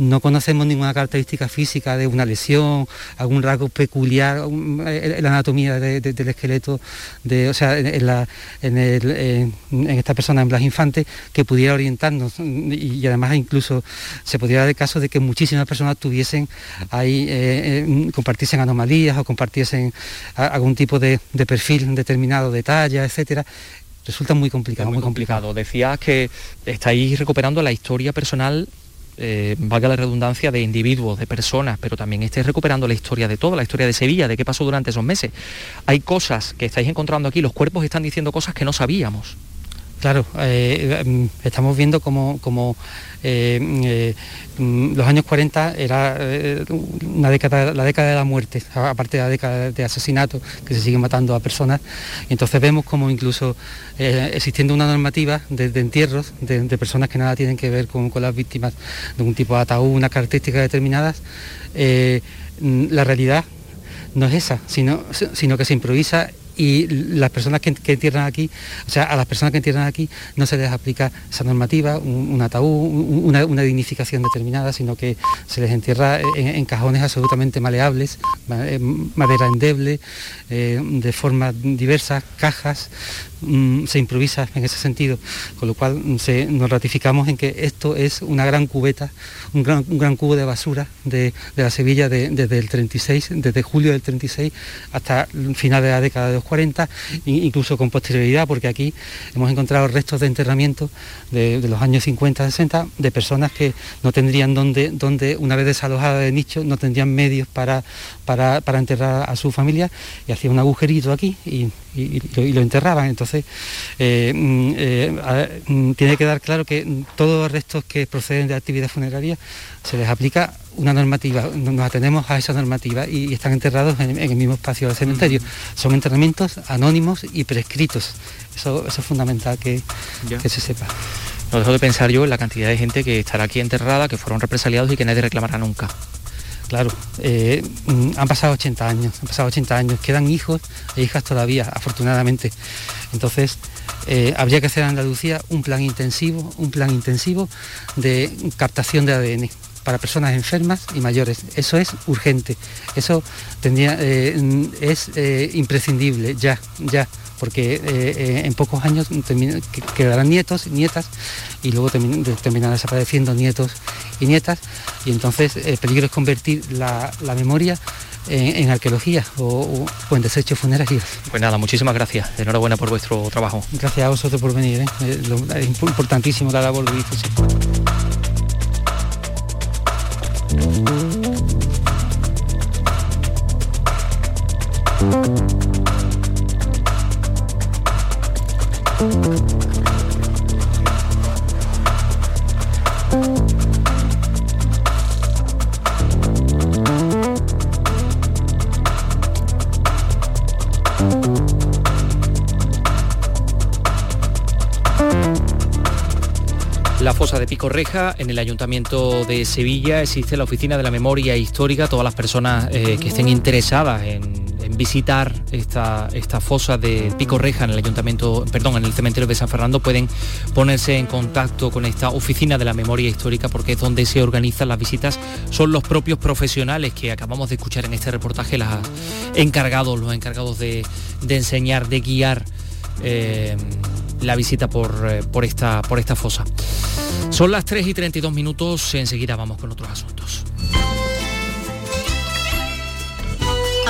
Speaker 10: no conocemos ninguna característica física de una lesión, algún rasgo peculiar en la anatomía del esqueleto, de, o sea, en, esta persona, en Blas Infante, que pudiera orientarnos y, además incluso se podría dar el caso de que muchísimas personas tuviesen ahí, eh, eh, compartiesen anomalías o compartiesen algún tipo de, perfil determinado de talla, etcétera, resulta muy complicado.
Speaker 4: muy, complicado. Decías que estáis recuperando la historia personal eh, valga la redundancia, de individuos, de personas, pero también estáis recuperando la historia de todo, la historia de Sevilla, de qué pasó durante esos meses. Hay cosas que estáis encontrando aquí, los cuerpos están diciendo cosas que no sabíamos.
Speaker 10: Claro, eh, mm, estamos viendo como, como eh, mm, los años 40 era una década, la década de la muerte, aparte de la década de asesinato, que se siguen matando a personas. Entonces vemos como incluso existiendo una normativa de, entierros de, personas que nada tienen que ver con, las víctimas de un tipo de ataúd, unas características determinadas, la realidad no es esa, sino que se improvisa y las personas que, entierran aquí, o sea, a las personas que entierran aquí no se les aplica esa normativa, un, ataúd, una, dignificación determinada, sino que se les entierra en, cajones absolutamente maleables, eh, madera endeble, eh, de formas diversas, cajas, mm, se improvisa en ese sentido, con lo cual mm, nos ratificamos en que esto es una gran cubeta, un gran, cubo de basura de, la Sevilla desde el 36, desde julio del 36 hasta el final de la década de los 40, incluso con posterioridad, porque aquí hemos encontrado restos de enterramiento de, los años 50, 60, de personas que no tendrían donde, donde una vez desalojada de nicho, no tendrían medios para, para, enterrar a su familia. Y hacía un agujerito aquí lo, enterraban. Entonces, eh, mm, eh, mm, tiene que dar claro que todos los restos que proceden de actividad funeraria se les aplica una normativa, nos atenemos a esa normativa y, están enterrados en, el mismo espacio del cementerio. Son enterramientos anónimos y prescritos. Eso, es fundamental que, se sepa.
Speaker 4: No dejo de pensar yo en la cantidad de gente que estará aquí enterrada, que fueron represaliados y que nadie reclamará nunca.
Speaker 10: Claro, eh, mm, han pasado 80 años, han pasado 80 años, quedan hijos e hijas todavía, afortunadamente. Entonces, eh, habría que hacer en Andalucía un plan intensivo, un plan intensivo de captación de ADN para personas enfermas y mayores. Eso es urgente, eso eh, es eh, imprescindible, ya, ya, porque eh, en pocos años quedarán nietos, nietas, y luego terminarán desapareciendo nietos y nietas, y entonces el peligro es convertir la, memoria en, arqueología o, en desechos funerarios.
Speaker 4: Pues nada, muchísimas gracias. Enhorabuena por vuestro trabajo.
Speaker 10: Gracias a vosotros por venir. Es importantísimo la labor de difusión.
Speaker 4: La fosa de Picorreja, en el Ayuntamiento de Sevilla, existe la Oficina de la Memoria Histórica. Todas las personas eh, que estén interesadas en, visitar esta, esta fosa de Picorreja en el Ayuntamiento, perdón, en el cementerio de San Fernando, pueden ponerse en contacto con esta Oficina de la Memoria Histórica porque es donde se organizan las visitas. Son los propios profesionales que acabamos de escuchar en este reportaje, los encargados, los encargados de, enseñar, de guiar. Eh, la visita por, eh, por, esta, por esta fosa. Son las 3 y 32 minutos, enseguida vamos con otros asuntos.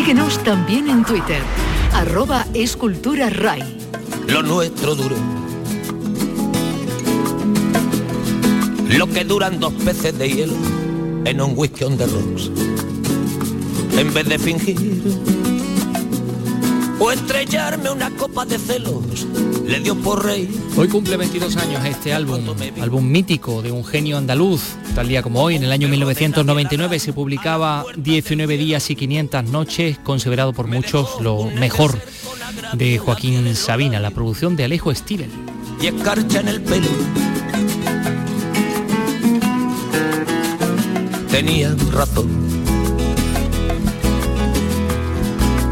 Speaker 3: Síguenos también en Twitter, arroba escultura RAI.
Speaker 13: Lo nuestro duro. Lo que duran dos peces de hielo en un whisky on the rocks. En vez de fingir o estrellarme una copa de celos le dio por rey.
Speaker 4: Hoy cumple 22 años este álbum, álbum mítico de un genio andaluz. Tal día como hoy, en el año 1999, se publicaba 19 días y 500 noches, considerado por muchos lo mejor de Joaquín Sabina, la producción de Alejo Stivel.
Speaker 13: Y escarcha en el pelo. Tenían razón.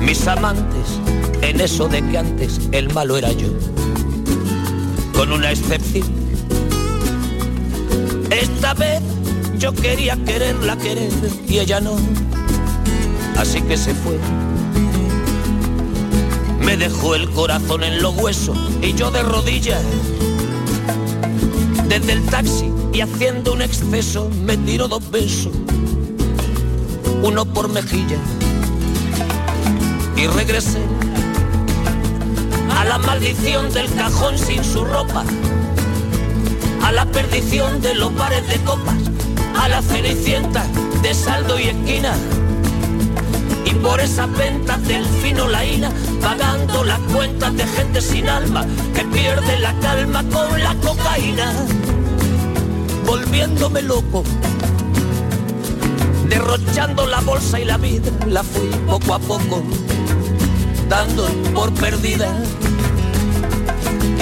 Speaker 13: Mis amantes en eso de que antes el malo era yo con una excepción. Esta vez yo quería quererla querer y ella no. así que se fue. Me dejó el corazón en los huesos y yo de rodillas. Desde el taxi y haciendo un exceso me tiro dos besos, uno por mejilla. Y regresé a la maldición del cajón sin su ropa, a la perdición de los bares de copas, a la cenicienta de saldo y esquina. Y por esas ventas del fino laína, pagando las cuentas de gente sin alma, que pierde la calma con la cocaína, volviéndome loco, derrochando la bolsa y la vida, la fui poco a poco, dando por perdida.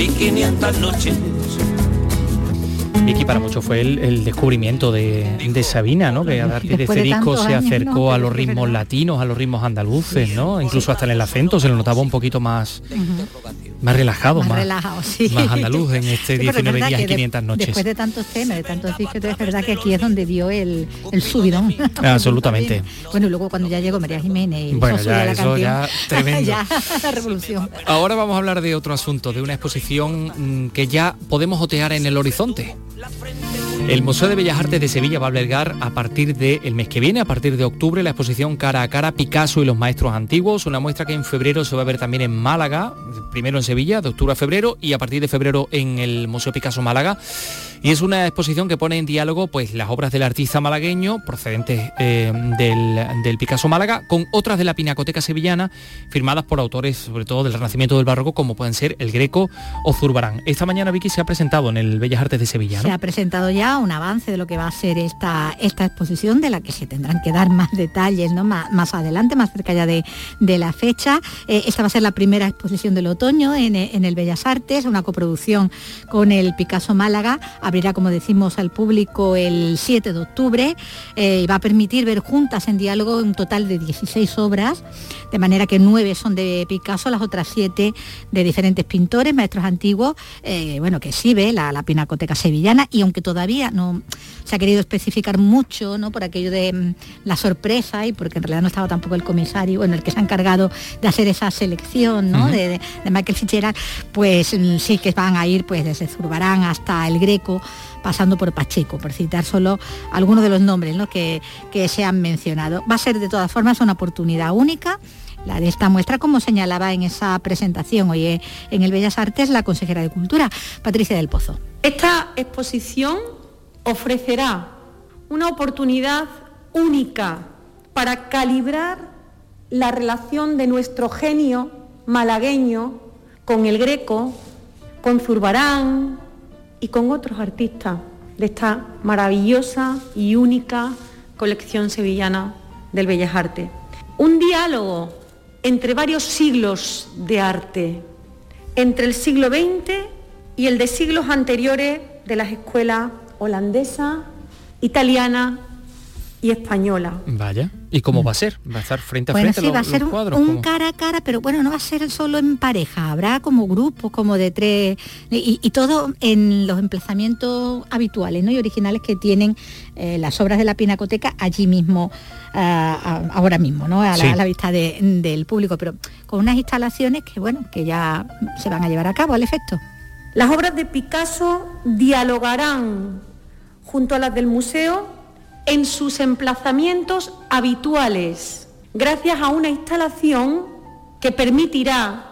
Speaker 13: y 500 noches.
Speaker 4: Vicky, para mucho fue el, descubrimiento de, Sabina, ¿no? Que a partir de este disco se acercó a los ritmos latinos, a los ritmos andaluces, ¿no? Incluso hasta en el acento se lo notaba un poquito más, más relajado, más, más, andaluz en este 19 días y 500 noches.
Speaker 6: Después de tantos temas, de tantos discos, es verdad que aquí es donde dio el, subidón. [LAUGHS]
Speaker 4: Absolutamente.
Speaker 6: bueno, y luego cuando ya llegó María Jiménez y
Speaker 4: bueno, ya, la eso ya tremendo. [LAUGHS]
Speaker 6: ya, la revolución.
Speaker 4: Ahora vamos a hablar de otro asunto, de una exposición mm, que ya podemos otear en el horizonte. El Museo de Bellas Artes de Sevilla va a albergar a partir del mes que viene, a partir de octubre, la exposición Cara a Cara Picasso y los Maestros Antiguos, una muestra que en febrero se va a ver también en Málaga, primero en Sevilla, de octubre a febrero, y a partir de febrero en el Museo Picasso Málaga. Y es una exposición que pone en diálogo pues, las obras del artista malagueño procedentes eh, del, Picasso Málaga con otras de la Pinacoteca Sevillana firmadas por autores sobre todo del Renacimiento del Barroco como pueden ser el Greco o Zurbarán. Esta mañana Vicky se ha presentado en el Bellas Artes de Sevilla.
Speaker 6: Se ha presentado ya un avance de lo que va a ser esta, esta exposición de la que se tendrán que dar más detalles ¿no? más, adelante, más cerca ya de, la fecha. Eh, esta va a ser la primera exposición del otoño en, en el Bellas Artes, una coproducción con el Picasso Málaga abrirá, como decimos, al público el 7 de octubre eh, y va a permitir ver juntas en diálogo un total de 16 obras, de manera que nueve son de Picasso, las otras siete de diferentes pintores, maestros antiguos, eh, bueno, que sí ve la, Pinacoteca Sevillana y aunque todavía no se ha querido especificar mucho, ¿no? Por aquello de mm, la sorpresa y porque en realidad no estaba tampoco el comisario, bueno, el que se ha encargado de hacer esa selección, ¿no? de, Michael Fitzgerald, pues mm, sí que van a ir pues desde Zurbarán hasta el Greco pasando por Pacheco, por citar solo algunos de los nombres que, se han mencionado. Va a ser de todas formas una oportunidad única la de esta muestra, como señalaba en esa presentación hoy en el Bellas Artes la consejera de Cultura, Patricia del Pozo.
Speaker 7: Esta exposición ofrecerá una oportunidad única para calibrar la relación de nuestro genio malagueño con el greco, con Zurbarán, y con otros artistas de esta maravillosa y única colección sevillana del Bellas Artes. Un diálogo entre varios siglos de arte, entre el siglo XX y el de siglos anteriores de las escuelas holandesa, italiana y española.
Speaker 4: Vaya. ¿Y cómo va a ser? ¿Va a estar frente a frente
Speaker 6: sí, va a ser un, cara a cara, pero bueno, no va a ser solo en pareja, habrá como grupos, como de tres, y, todo en los emplazamientos habituales ¿no? y originales que tienen eh, las obras de la Pinacoteca allí mismo, ah, ahora mismo, ¿no? a, la, vista del público, pero con unas instalaciones que, bueno, que ya se van a llevar a cabo al efecto.
Speaker 7: Las obras de Picasso dialogarán junto a las del museo en sus emplazamientos habituales, gracias a una instalación que permitirá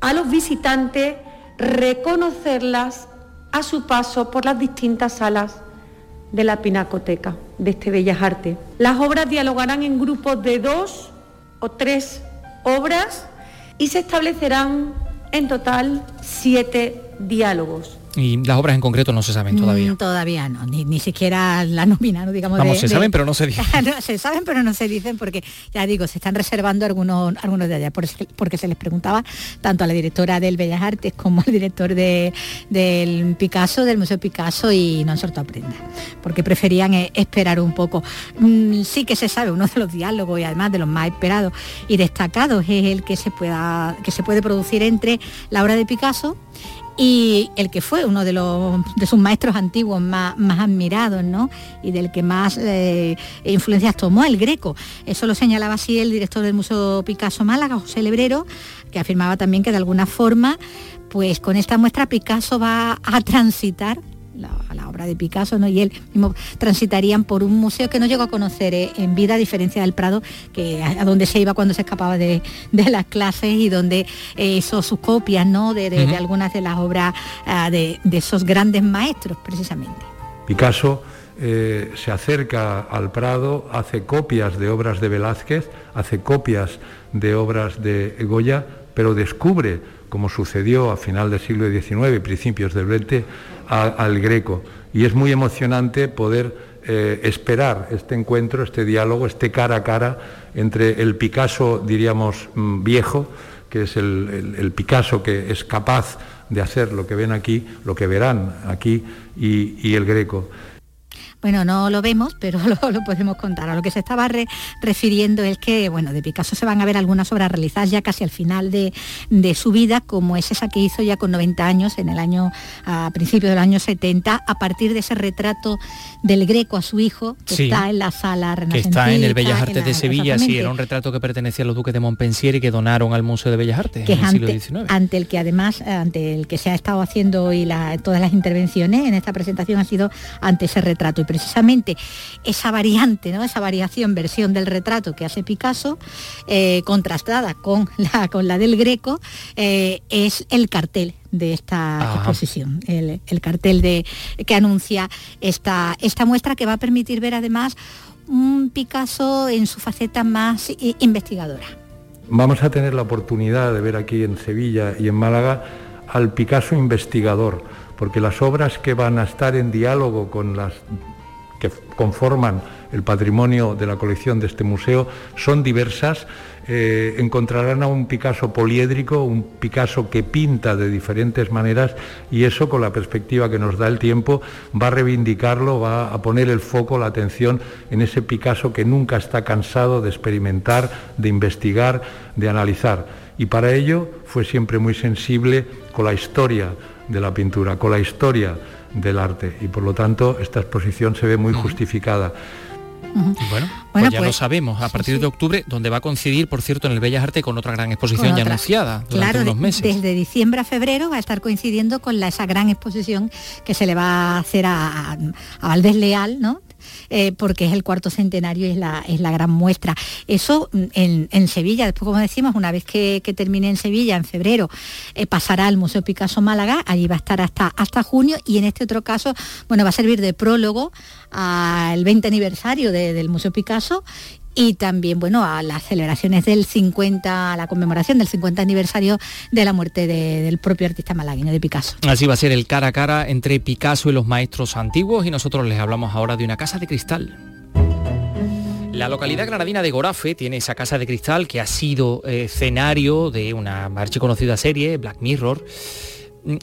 Speaker 7: a los visitantes reconocerlas a su paso por las distintas salas de la Pinacoteca de este Bellas Artes. Las obras dialogarán en grupos de dos o tres obras y se establecerán en total siete diálogos.
Speaker 4: Y las obras en concreto no se saben todavía.
Speaker 6: Mm, todavía no, ni, siquiera la nómina, digamos.
Speaker 4: Vamos, se saben pero no se dicen. [LAUGHS]
Speaker 6: se saben pero no se dicen porque, ya digo, se están reservando algunos, algunos de allá, porque se les preguntaba tanto a la directora del Bellas Artes como al director de, del Picasso, del Museo Picasso, y no han soltado prenda, porque preferían eh, esperar un poco. Mm, sí que se sabe, uno de los diálogos y además de los más esperados y destacados es el que se, pueda, que se puede producir entre la obra de Picasso y el que fue uno de, los, de sus maestros antiguos más, más admirados ¿no? y del que más eh, influencias tomó, el Greco. Eso lo señalaba así el director del Museo Picasso Málaga, José Lebrero, que afirmaba también que de alguna forma, pues con esta muestra Picasso va a transitar la, obra de Picasso ¿no? y él mismo transitarían por un museo que no llegó a conocer eh, en vida, a diferencia del Prado, que a, donde se iba cuando se escapaba de, las clases y donde eh, hizo sus copias ¿no? de, algunas de las obras ah, de, esos grandes maestros, precisamente.
Speaker 14: Picasso eh, se acerca al Prado, hace copias de obras de Velázquez, hace copias de obras de Goya, pero descubre, como sucedió a final del siglo XIX y principios del XX, al Greco. Y es muy emocionante poder eh, esperar este encuentro, este diálogo, este cara a cara entre el Picasso, diríamos, mm, viejo, que es el, Picasso que es capaz de hacer lo que ven aquí, lo que verán aquí, y el Greco.
Speaker 6: Bueno, no lo vemos, pero [LAUGHS] lo, podemos contar. A lo que se estaba refiriendo es que, bueno, de Picasso se van a ver algunas obras realizadas ya casi al final de, su vida, como es esa que hizo ya con 90 años, en el año, a principios del año 70, a partir de ese retrato del Greco a su hijo, que está en la sala
Speaker 4: Que está en el Bellas Artes de Sevilla, sí, era un retrato que pertenecía a los duques de Montpensier y que donaron al Museo de Bellas Artes
Speaker 6: en el siglo XIX. Ante el que además, ante el que se ha estado haciendo y todas las intervenciones en esta presentación ha sido ante ese retrato precisamente esa variante, ¿no? esa variación, versión del retrato que hace Picasso, eh, contrastada con la, con la del Greco, eh, es el cartel de esta exposición, el, cartel de, que anuncia esta, esta muestra que va a permitir ver además un Picasso en su faceta más investigadora.
Speaker 14: Vamos a tener la oportunidad de ver aquí en Sevilla y en Málaga al Picasso investigador, porque las obras que van a estar en diálogo con las que conforman el patrimonio de la colección de este museo son diversas. Eh, encontrarán a un Picasso poliédrico, un Picasso que pinta de diferentes maneras y eso con la perspectiva que nos da el tiempo va a reivindicarlo, va a poner el foco, la atención en ese Picasso que nunca está cansado de experimentar, de investigar, de analizar. Y para ello fue siempre muy sensible con la historia de la pintura, con la historia del arte y por lo tanto esta exposición se ve muy justificada.
Speaker 4: Bueno, pues ya lo pues, sabemos, a partir de octubre, donde va a coincidir, por cierto, en el Bellas Artes con otra gran exposición ya anunciada durante unos meses.
Speaker 6: desde diciembre a febrero va a estar coincidiendo con la, esa gran exposición que se le va a hacer a, a Valdés Leal, ¿no? Eh, porque es el cuarto centenario y es la, es la gran muestra. Eso mm, en, Sevilla, después como decimos, una vez que, termine en Sevilla, en febrero, eh, pasará al Museo Picasso Málaga, allí va a estar hasta, hasta junio y en este otro caso, bueno, va a servir de prólogo al 20 aniversario del Museo Picasso y también bueno a las celebraciones del 50, a la conmemoración del 50 aniversario de la muerte del propio artista malagueño de Picasso.
Speaker 4: Así va a ser el cara a cara entre Picasso y los maestros antiguos y nosotros les hablamos ahora de una casa de cristal. La localidad granadina de Gorafe tiene esa casa de cristal que ha sido escenario de una conocida serie, Black Mirror.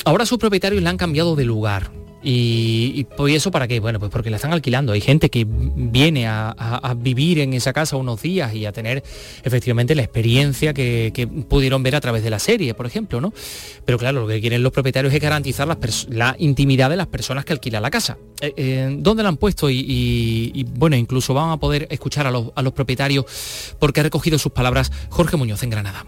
Speaker 4: Ahora sus propietarios la han cambiado de lugar. Y, y, eso para qué? Bueno, pues porque la están alquilando. Hay gente que viene a, vivir en esa casa unos días y a tener efectivamente la experiencia que, pudieron ver a través de la serie, por ejemplo, ¿no? Pero claro, lo que quieren los propietarios es garantizar la, intimidad de las personas que alquilan la casa. Eh, eh, ¿Dónde la han puesto? Y, bueno, incluso van a poder escuchar a los, a los propietarios porque ha recogido sus palabras Jorge Muñoz en Granada.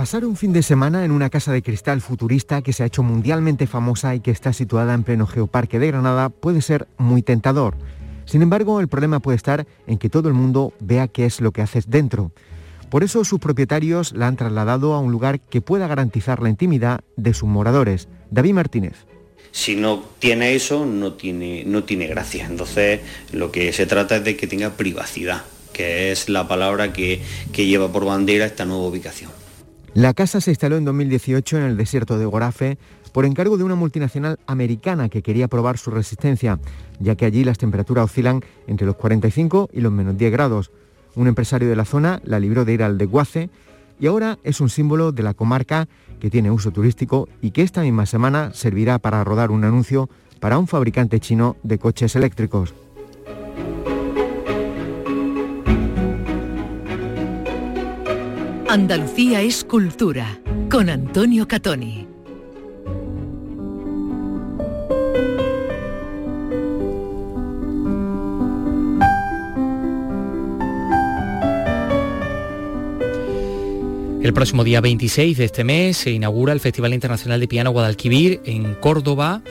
Speaker 15: Pasar un fin de semana en una casa de cristal futurista que se ha hecho mundialmente famosa y que está situada en pleno geoparque de Granada puede ser muy tentador. Sin embargo, el problema puede estar en que todo el mundo vea qué es lo que haces dentro. Por eso sus propietarios la han trasladado a un lugar que pueda garantizar la intimidad de sus moradores. David Martínez.
Speaker 8: Si no tiene eso, no tiene, no tiene gracia. Entonces, lo que se trata es de que tenga privacidad, que es la palabra que, que lleva por bandera esta nueva ubicación.
Speaker 15: La casa se instaló en 2018 en el desierto de Gorafe por encargo de una multinacional americana que quería probar su resistencia, ya que allí las temperaturas oscilan entre los 45 y los menos 10 grados. Un empresario de la zona la libró de ir al desguace y ahora es un símbolo de la comarca que tiene uso turístico y que esta misma semana servirá para rodar un anuncio para un fabricante chino de coches eléctricos.
Speaker 3: Andalucía es cultura con Antonio Catoni.
Speaker 4: El próximo día 26 de este mes se inaugura el Festival Internacional de Piano Guadalquivir en Córdoba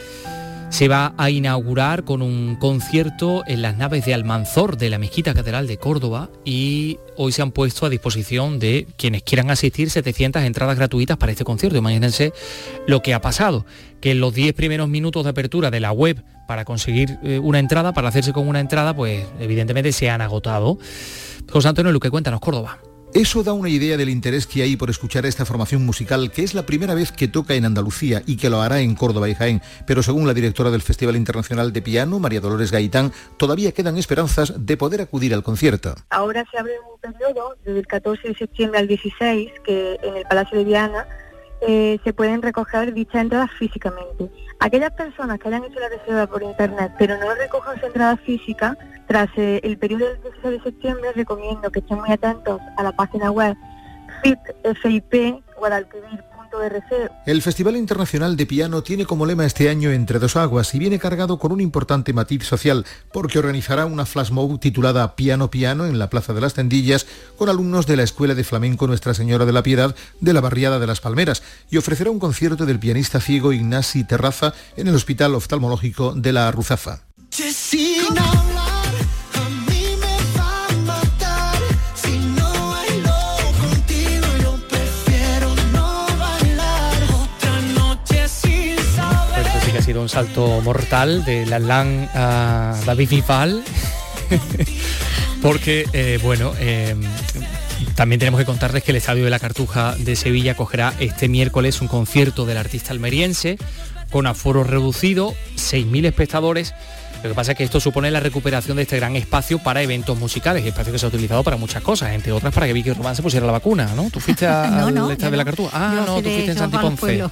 Speaker 4: se va a inaugurar con un concierto en las naves de Almanzor de la Mezquita Catedral de Córdoba y hoy se han puesto a disposición de quienes quieran asistir 700 entradas gratuitas para este concierto. Imagínense lo que ha pasado, que en los 10 primeros minutos de apertura de la web para conseguir eh, una entrada, para hacerse con una entrada, pues evidentemente se han agotado. José Antonio Luque, cuéntanos, Córdoba.
Speaker 16: Eso da una idea del interés que hay por escuchar esta formación musical, que es la primera vez que toca en Andalucía y que lo hará en Córdoba y Jaén. Pero según la directora del Festival Internacional de Piano, María Dolores Gaitán, todavía quedan esperanzas de poder acudir al concierto.
Speaker 17: Ahora se abre un periodo desde el 14 de septiembre al 16, que en el Palacio de Viana eh, se pueden recoger dichas entradas físicamente. Aquellas personas que hayan hecho la reserva por internet pero no recojan su entrada física, tras eh, el periodo del 16 de septiembre recomiendo que estén muy atentos a la página web
Speaker 16: El Festival Internacional de Piano tiene como lema este año Entre dos aguas y viene cargado con un importante matiz social porque organizará una flash mob titulada Piano Piano en la Plaza de las Tendillas con alumnos de la Escuela de Flamenco Nuestra Señora de la Piedad de la Barriada de las Palmeras y ofrecerá un concierto del pianista ciego Ignasi Terraza en el Hospital Oftalmológico de la Ruzafa.
Speaker 4: Sido un salto mortal de la LAN a David Bisbal, [LAUGHS] porque, eh, bueno, eh, también tenemos que contarles que el Estadio de la Cartuja de Sevilla cogerá este miércoles un concierto del artista almeriense con aforo reducido, 6.000 espectadores lo que pasa es que esto supone la recuperación de este gran espacio para eventos musicales, espacio que se ha utilizado para muchas cosas, entre otras para que Vicky Román se pusiera la vacuna, ¿no? Tú fuiste a, [LAUGHS] al de la Cartuja. Ah, no, tú fuiste en Santiponce.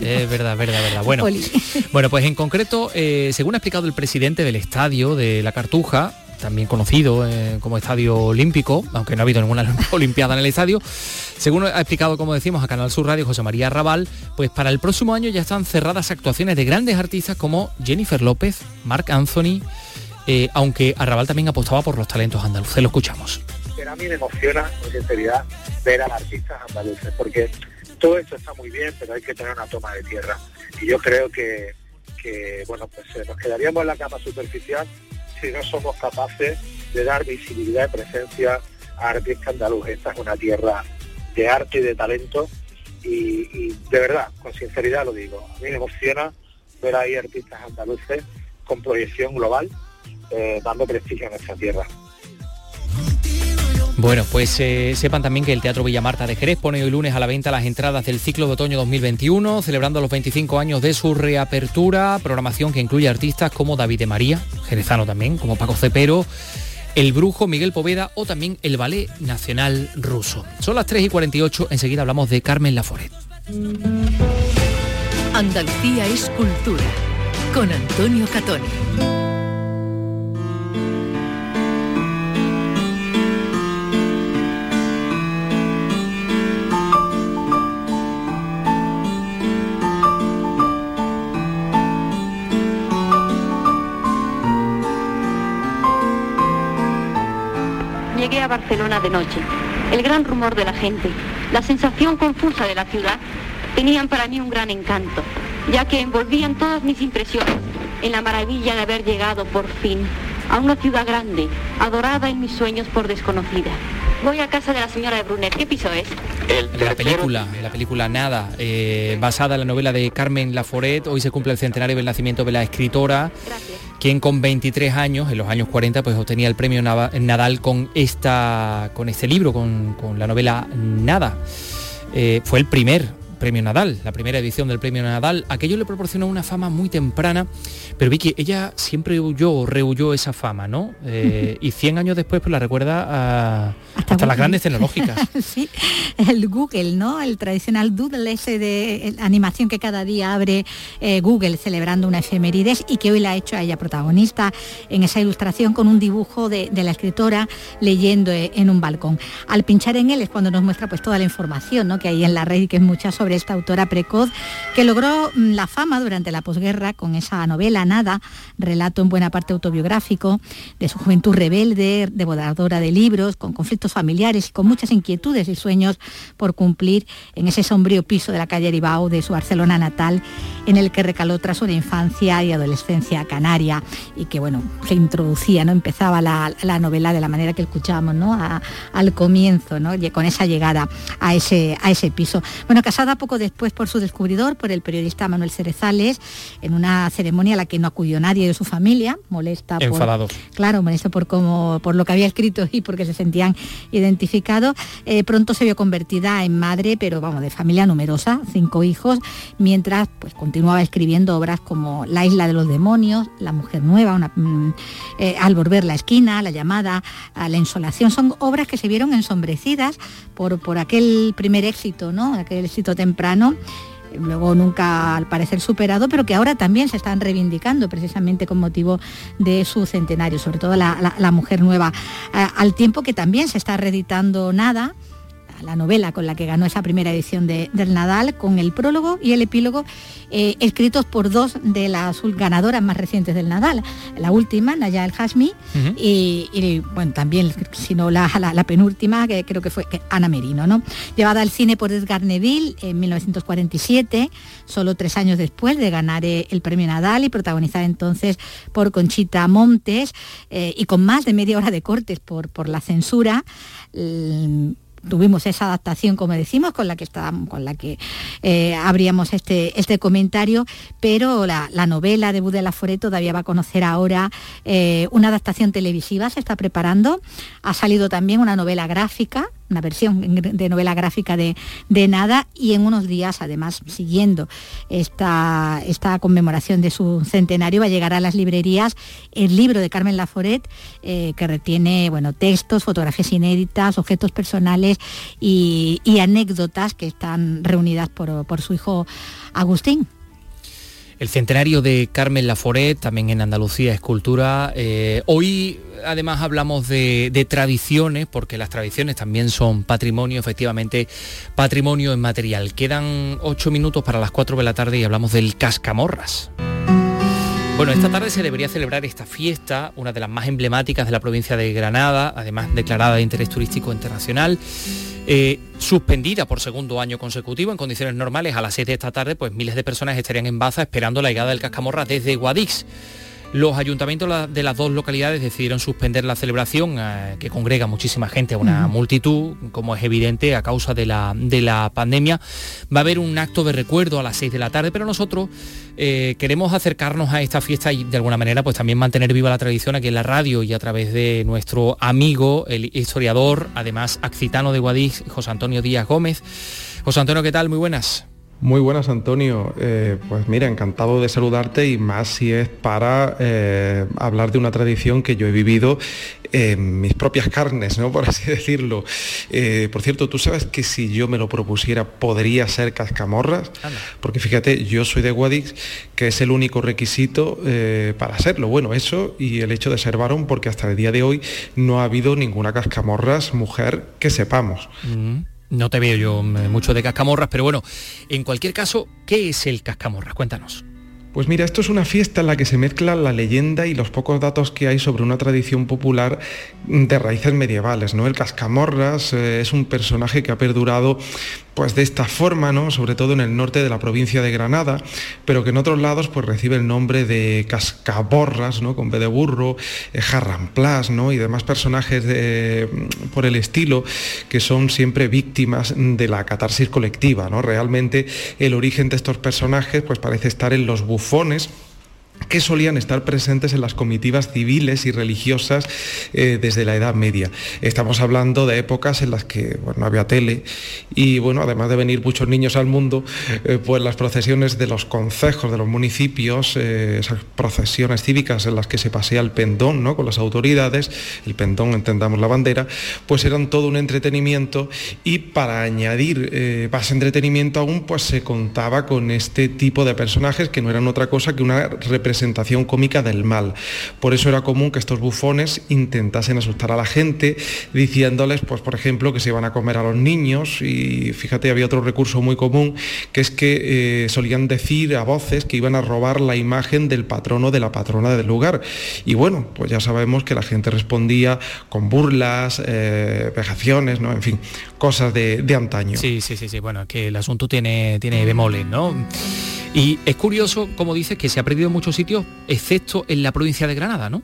Speaker 4: Es verdad, verdad, verdad. Bueno, [LAUGHS] bueno, pues en concreto, eh, según ha explicado el presidente del estadio de la Cartuja, también conocido eh, como Estadio Olímpico, aunque no ha habido ninguna [LAUGHS] Olimpiada en el estadio. Según ha explicado, como decimos, a Canal Sur Radio José María Raval, pues para el próximo año ya están cerradas actuaciones de grandes artistas como Jennifer López, Marc Anthony, eh, aunque Arrabal también apostaba por los talentos andaluces. Lo escuchamos.
Speaker 18: a mí me emociona, con sinceridad, ver a artistas andaluces, porque todo esto está muy bien, pero hay que tener una toma de tierra. Y yo creo que, que bueno, pues eh, nos quedaríamos en la capa superficial si no somos capaces de dar visibilidad y presencia a artistas andaluces. Esta es una tierra de arte y de talento y, de verdad, con sinceridad lo digo, a mí me emociona ver ahí artistas andaluces con proyección global eh, dando prestigio a nuestra tierra.
Speaker 4: Bueno, pues eh, sepan también que el Teatro Villa Marta de Jerez pone hoy lunes a la venta las entradas del ciclo de otoño 2021, celebrando los 25 años de su reapertura, programación que incluye artistas como David de María, jerezano también, como Paco Cepero, El Brujo, Miguel Poveda o también el Ballet Nacional Ruso. Son las 3 y 48, enseguida hablamos de Carmen Laforet.
Speaker 3: Andalucía es cultura, con Antonio Catoni.
Speaker 19: Barcelona de noche. El gran rumor de la gente, la sensación confusa de la ciudad, tenían para mí un gran encanto, ya que envolvían todas mis impresiones en la maravilla de haber llegado por fin a una ciudad grande, adorada en mis sueños por desconocida. Voy a casa de la señora de Brunet. ¿Qué piso es?
Speaker 4: la película, la película Nada, eh, basada en la novela de Carmen Laforet. Hoy se cumple el centenario del nacimiento de la escritora, quien con 23 años, en los años 40, pues obtenía el premio Nadal con, esta, con este libro, con, la novela Nada. eh, fue el primer premio Nadal, la primera edición del premio Nadal. Aquello le proporcionó una fama muy temprana, pero Vicky, ella siempre huyó o rehuyó esa fama, ¿no? Eh, y 100 años después pues la recuerda a, hasta, las grandes tecnológicas. [LAUGHS]
Speaker 6: sí, el Google, ¿no? El tradicional doodle ese de animación que cada día abre eh, Google celebrando una efemérides y que hoy la ha hecho a ella protagonista en esa ilustración con un dibujo de, la escritora leyendo eh, en un balcón. Al pinchar en él es cuando nos muestra pues toda la información ¿no? que hay en la red y que es mucha sobre esta autora precoz que logró mm, la fama durante la posguerra con esa novela Nada, relato en buena parte autobiográfico de su juventud rebelde, devoradora de libros, con conflictos familiares y con muchas inquietudes y sueños por cumplir en ese sombrío piso de la calle Ribao de su Barcelona natal, en el que recaló tras una infancia y adolescencia canaria y que bueno, se introducía, ¿no? Empezaba la, novela de la manera que escuchamos, ¿no? al comienzo, ¿no? Con esa llegada a ese, a ese piso. Bueno, casada poco después por su descubridor, por el periodista Manuel Cerezales, en una ceremonia a la que no acudió nadie de su familia, molesta
Speaker 4: por,
Speaker 6: claro, molesto por cómo, por lo que había escrito y porque se sentían identificados. Eh, pronto se vio convertida en madre, pero vamos, de familia numerosa, cinco hijos, mientras pues continuaba escribiendo obras como La isla de los demonios, La mujer nueva, una, mm, eh, Al volver la esquina, La llamada, La insolación. Son obras que se vieron ensombrecidas por, por aquel primer éxito, ¿no? Aquel éxito temprano luego nunca al parecer superado, pero que ahora también se están reivindicando precisamente con motivo de su centenario, sobre todo la, mujer nueva, al tiempo que también se está reeditando nada la novela con la que ganó esa primera edición de, del Nadal, con el prólogo y el epílogo eh, escritos por dos de las ganadoras más recientes del Nadal. La última, Naya El Hasmi, y, bueno, también, si no la, la, penúltima, que creo que fue Ana Merino, ¿no? Llevada al cine por Edgar Neville en 1947, solo tres años después de ganar eh, el premio Nadal y protagonizada entonces por Conchita Montes, eh, y con más de media hora de cortes por, por la censura tuvimos esa adaptación, como decimos, con la que estábamos, con la que eh, abríamos este, este comentario, pero la, novela de Budela Foré todavía va a conocer ahora eh, una adaptación televisiva, se está preparando. Ha salido también una novela gráfica una versión de novela gráfica de, Nada y en unos días, además, siguiendo esta, esta conmemoración de su centenario, va a llegar a las librerías el libro de Carmen Laforet, eh, que retiene bueno, textos, fotografías inéditas, objetos personales y, anécdotas que están reunidas por, por su hijo Agustín.
Speaker 4: El centenario de Carmen Laforet, también en Andalucía Escultura. Eh, hoy además hablamos de, tradiciones, porque las tradiciones también son patrimonio, efectivamente, patrimonio en material. Quedan ocho minutos para las cuatro de la tarde y hablamos del cascamorras. Bueno, esta tarde se debería celebrar esta fiesta, una de las más emblemáticas de la provincia de Granada, además declarada de interés turístico internacional. Eh, suspendida por segundo año consecutivo en condiciones normales a las 7 de esta tarde, pues miles de personas estarían en Baza esperando la llegada del cascamorra desde Guadix. Los ayuntamientos de las dos localidades decidieron suspender la celebración, eh, que congrega muchísima gente, una multitud, como es evidente, a causa de la, de la pandemia. Va a haber un acto de recuerdo a las 6 de la tarde, pero nosotros eh, queremos acercarnos a esta fiesta y de alguna manera pues también mantener viva la tradición aquí en la radio y a través de nuestro amigo, el historiador, además accitano de Guadix, José Antonio Díaz Gómez. José Antonio, ¿qué tal? Muy buenas.
Speaker 20: Muy buenas, Antonio. Eh, pues mira, encantado de saludarte y más si es para eh, hablar de una tradición que yo he vivido en mis propias carnes, ¿no? [LAUGHS] Por así decirlo. Eh, por cierto, tú sabes que si yo me lo propusiera podría ser cascamorras, porque fíjate, yo soy de Guadix, que es el único requisito para serlo. Bueno, eso y el hecho de ser varón, porque hasta el día de hoy no ha habido ninguna cascamorras mujer que sepamos.
Speaker 4: Mm. No te veo yo eh, mucho de cascamorras, pero bueno, en cualquier caso, ¿qué es el cascamorras? Cuéntanos.
Speaker 20: Pues mira, esto es una fiesta en la que se mezcla la leyenda y los pocos datos que hay sobre una tradición popular de raíces medievales. ¿no? El Cascamorras eh, es un personaje que ha perdurado pues de esta forma, ¿no? sobre todo en el norte de la provincia de Granada, pero que en otros lados pues recibe el nombre de cascaborras, ¿no? con B de burro, eh, jarramplas ¿no? y demás personajes de, por el estilo que son siempre víctimas de la catarsis colectiva. ¿no? Realmente el origen de estos personajes pues parece estar en los bufones que solían estar presentes en las comitivas civiles y religiosas eh, desde la Edad Media. Estamos hablando de épocas en las que bueno, no había tele y bueno, además de venir muchos niños al mundo, eh, pues las procesiones de los concejos de los municipios, eh, esas procesiones cívicas en las que se pasea el pendón ¿no? con las autoridades, el pendón entendamos la bandera, pues eran todo un entretenimiento y para añadir más entretenimiento aún, pues se contaba con este tipo de personajes que no eran otra cosa que una representación presentación cómica del mal. Por eso era común que estos bufones intentasen asustar a la gente, diciéndoles, pues por ejemplo, que se iban a comer a los niños y fíjate, había otro recurso muy común, que es que eh, solían decir a voces que iban a robar la imagen del patrono de la patrona del lugar. Y bueno, pues ya sabemos que la gente respondía con burlas, eh, vejaciones, ¿no? En fin, cosas de, de antaño.
Speaker 4: Sí, sí, sí, sí, bueno, que el asunto tiene, tiene bemoles, ¿no? Y es curioso, como dices, que se ha perdido en muchos sitios, excepto en la provincia de Granada, ¿no?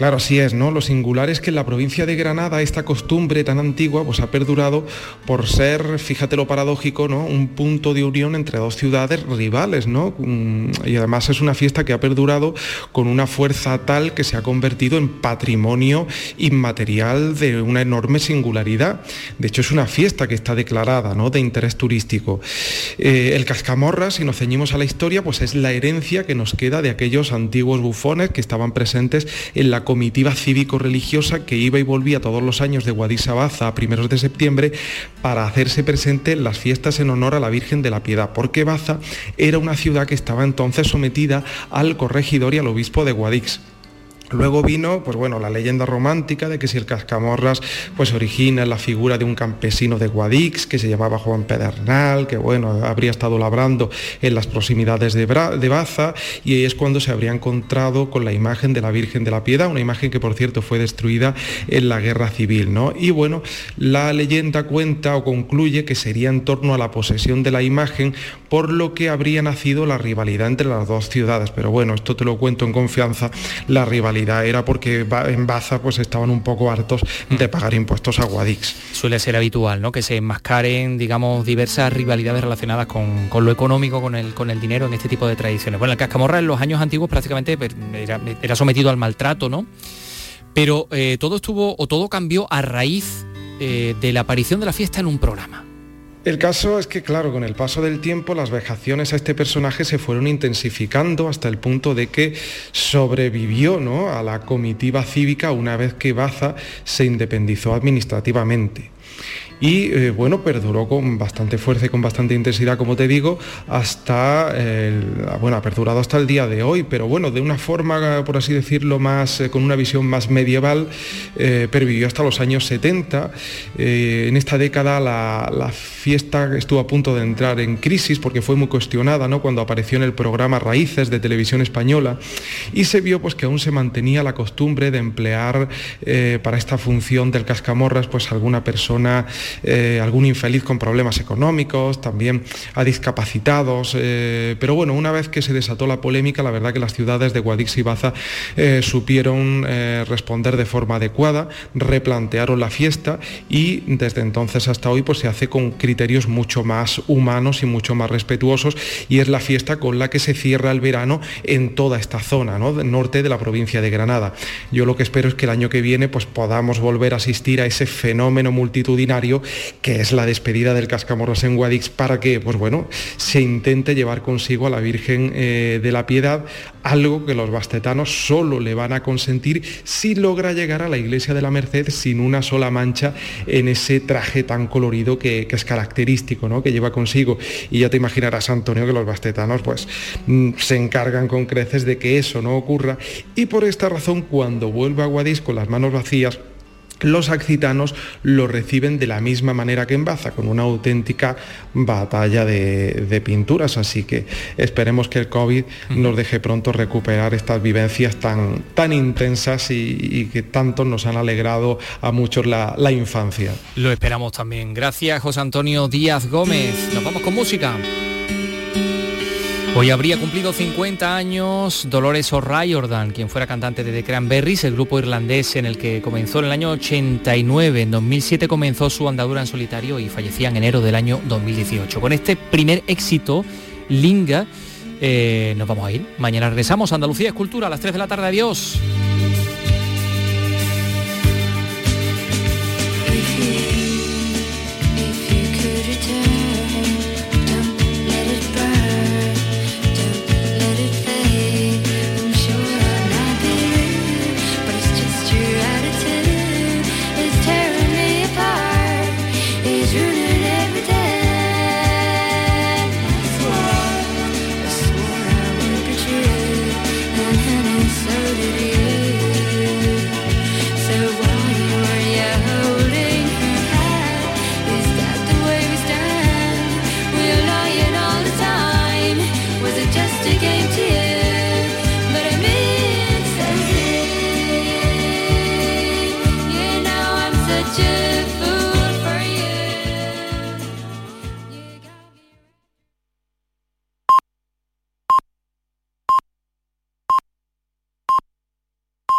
Speaker 20: Claro, así es, ¿no? Lo singular es que en la provincia de Granada esta costumbre tan antigua pues ha perdurado por ser, fíjate lo paradójico, ¿no? Un punto de unión entre dos ciudades rivales, ¿no? Mm, y además es una fiesta que ha perdurado con una fuerza tal que se ha convertido en patrimonio inmaterial de una enorme singularidad. De hecho, es una fiesta que está declarada, ¿no? De interés turístico. Eh, el cascamorra, si nos ceñimos a la historia, pues es la herencia que nos queda de aquellos antiguos bufones que estaban presentes en la comitiva cívico-religiosa que iba y volvía todos los años de Guadix Baza a primeros de septiembre para hacerse presente en las fiestas en honor a la Virgen de la Piedad, porque Baza era una ciudad que estaba entonces sometida al corregidor y al obispo de Guadix. Luego vino, pues bueno, la leyenda romántica de que si el cascamorras pues origina la figura de un campesino de Guadix que se llamaba Juan Pedernal, que bueno, habría estado labrando en las proximidades de, de Baza y es cuando se habría encontrado con la imagen de la Virgen de la Piedad, una imagen que por cierto fue destruida en la guerra civil, ¿no? Y bueno, la leyenda cuenta o concluye que sería en torno a la posesión de la imagen por lo que habría nacido la rivalidad entre las dos ciudades, pero bueno, esto te lo cuento en confianza, la rivalidad era porque en Baza pues estaban un poco hartos de mm. pagar impuestos a Guadix.
Speaker 4: Suele ser habitual, ¿no? Que se enmascaren, digamos, diversas rivalidades relacionadas con, lo económico, con el, con el dinero en este tipo de tradiciones. Bueno, el cascamorra en los años antiguos prácticamente era, sometido al maltrato, ¿no? Pero eh, todo estuvo o todo cambió a raíz eh, de la aparición de la fiesta en un programa.
Speaker 20: El caso es que, claro, con el paso del tiempo las vejaciones a este personaje se fueron intensificando hasta el punto de que sobrevivió ¿no? a la comitiva cívica una vez que Baza se independizó administrativamente y eh, bueno, perduró con bastante fuerza y con bastante intensidad, como te digo, hasta, bueno, ha perdurado hasta el día de hoy, pero bueno, de una forma, por así decirlo, más, eh, con una visión más medieval, eh, pervivió hasta los años 70. en esta década la, fiesta estuvo a punto de entrar en crisis porque fue muy cuestionada, ¿no? Cuando apareció en el programa Raíces de Televisión Española y se vio pues que aún se mantenía la costumbre de emplear para esta función del cascamorras pues alguna persona eh, algún infeliz con problemas económicos, también a discapacitados. Eh, pero bueno, una vez que se desató la polémica, la verdad que las ciudades de Guadix y Baza eh, supieron responder de forma adecuada, replantearon la fiesta y desde entonces hasta hoy pues se hace con criterios mucho más humanos y mucho más respetuosos y es la fiesta con la que se cierra el verano en toda esta zona, ¿no? norte de la provincia de Granada. Yo lo que espero es que el año que viene pues podamos volver a asistir a ese fenómeno multitudinario que es la despedida del Cascamorros en Guadix para que, pues bueno, se intente llevar consigo a la Virgen eh, de la Piedad, algo que los bastetanos solo le van a consentir si logra llegar a la iglesia de la Merced sin una sola mancha en ese traje tan colorido que, es característico, ¿no? que lleva consigo. Y ya te imaginarás, Antonio, que los bastetanos pues mm, se encargan con creces de que eso no ocurra. Y por esta razón, cuando vuelva a Guadix con las manos vacías, los accitanos lo reciben de la misma manera que en Baza, con una auténtica batalla de, pinturas. Así que esperemos que el COVID nos deje pronto recuperar estas vivencias tan, tan intensas y, que tanto nos han alegrado a muchos la, la infancia.
Speaker 4: Lo esperamos también. Gracias, José Antonio Díaz Gómez. Nos vamos con música. Hoy habría cumplido 50 años Dolores O'Riordan, quien fuera cantante de The Cranberries, el grupo irlandés en el que comenzó en el año 89. En 2007 comenzó su andadura en solitario y fallecía en enero del año 2018. Con este primer éxito, Linga,
Speaker 21: eh, nos vamos a ir. Mañana regresamos a Andalucía Escultura a las 3 de la tarde. Adiós.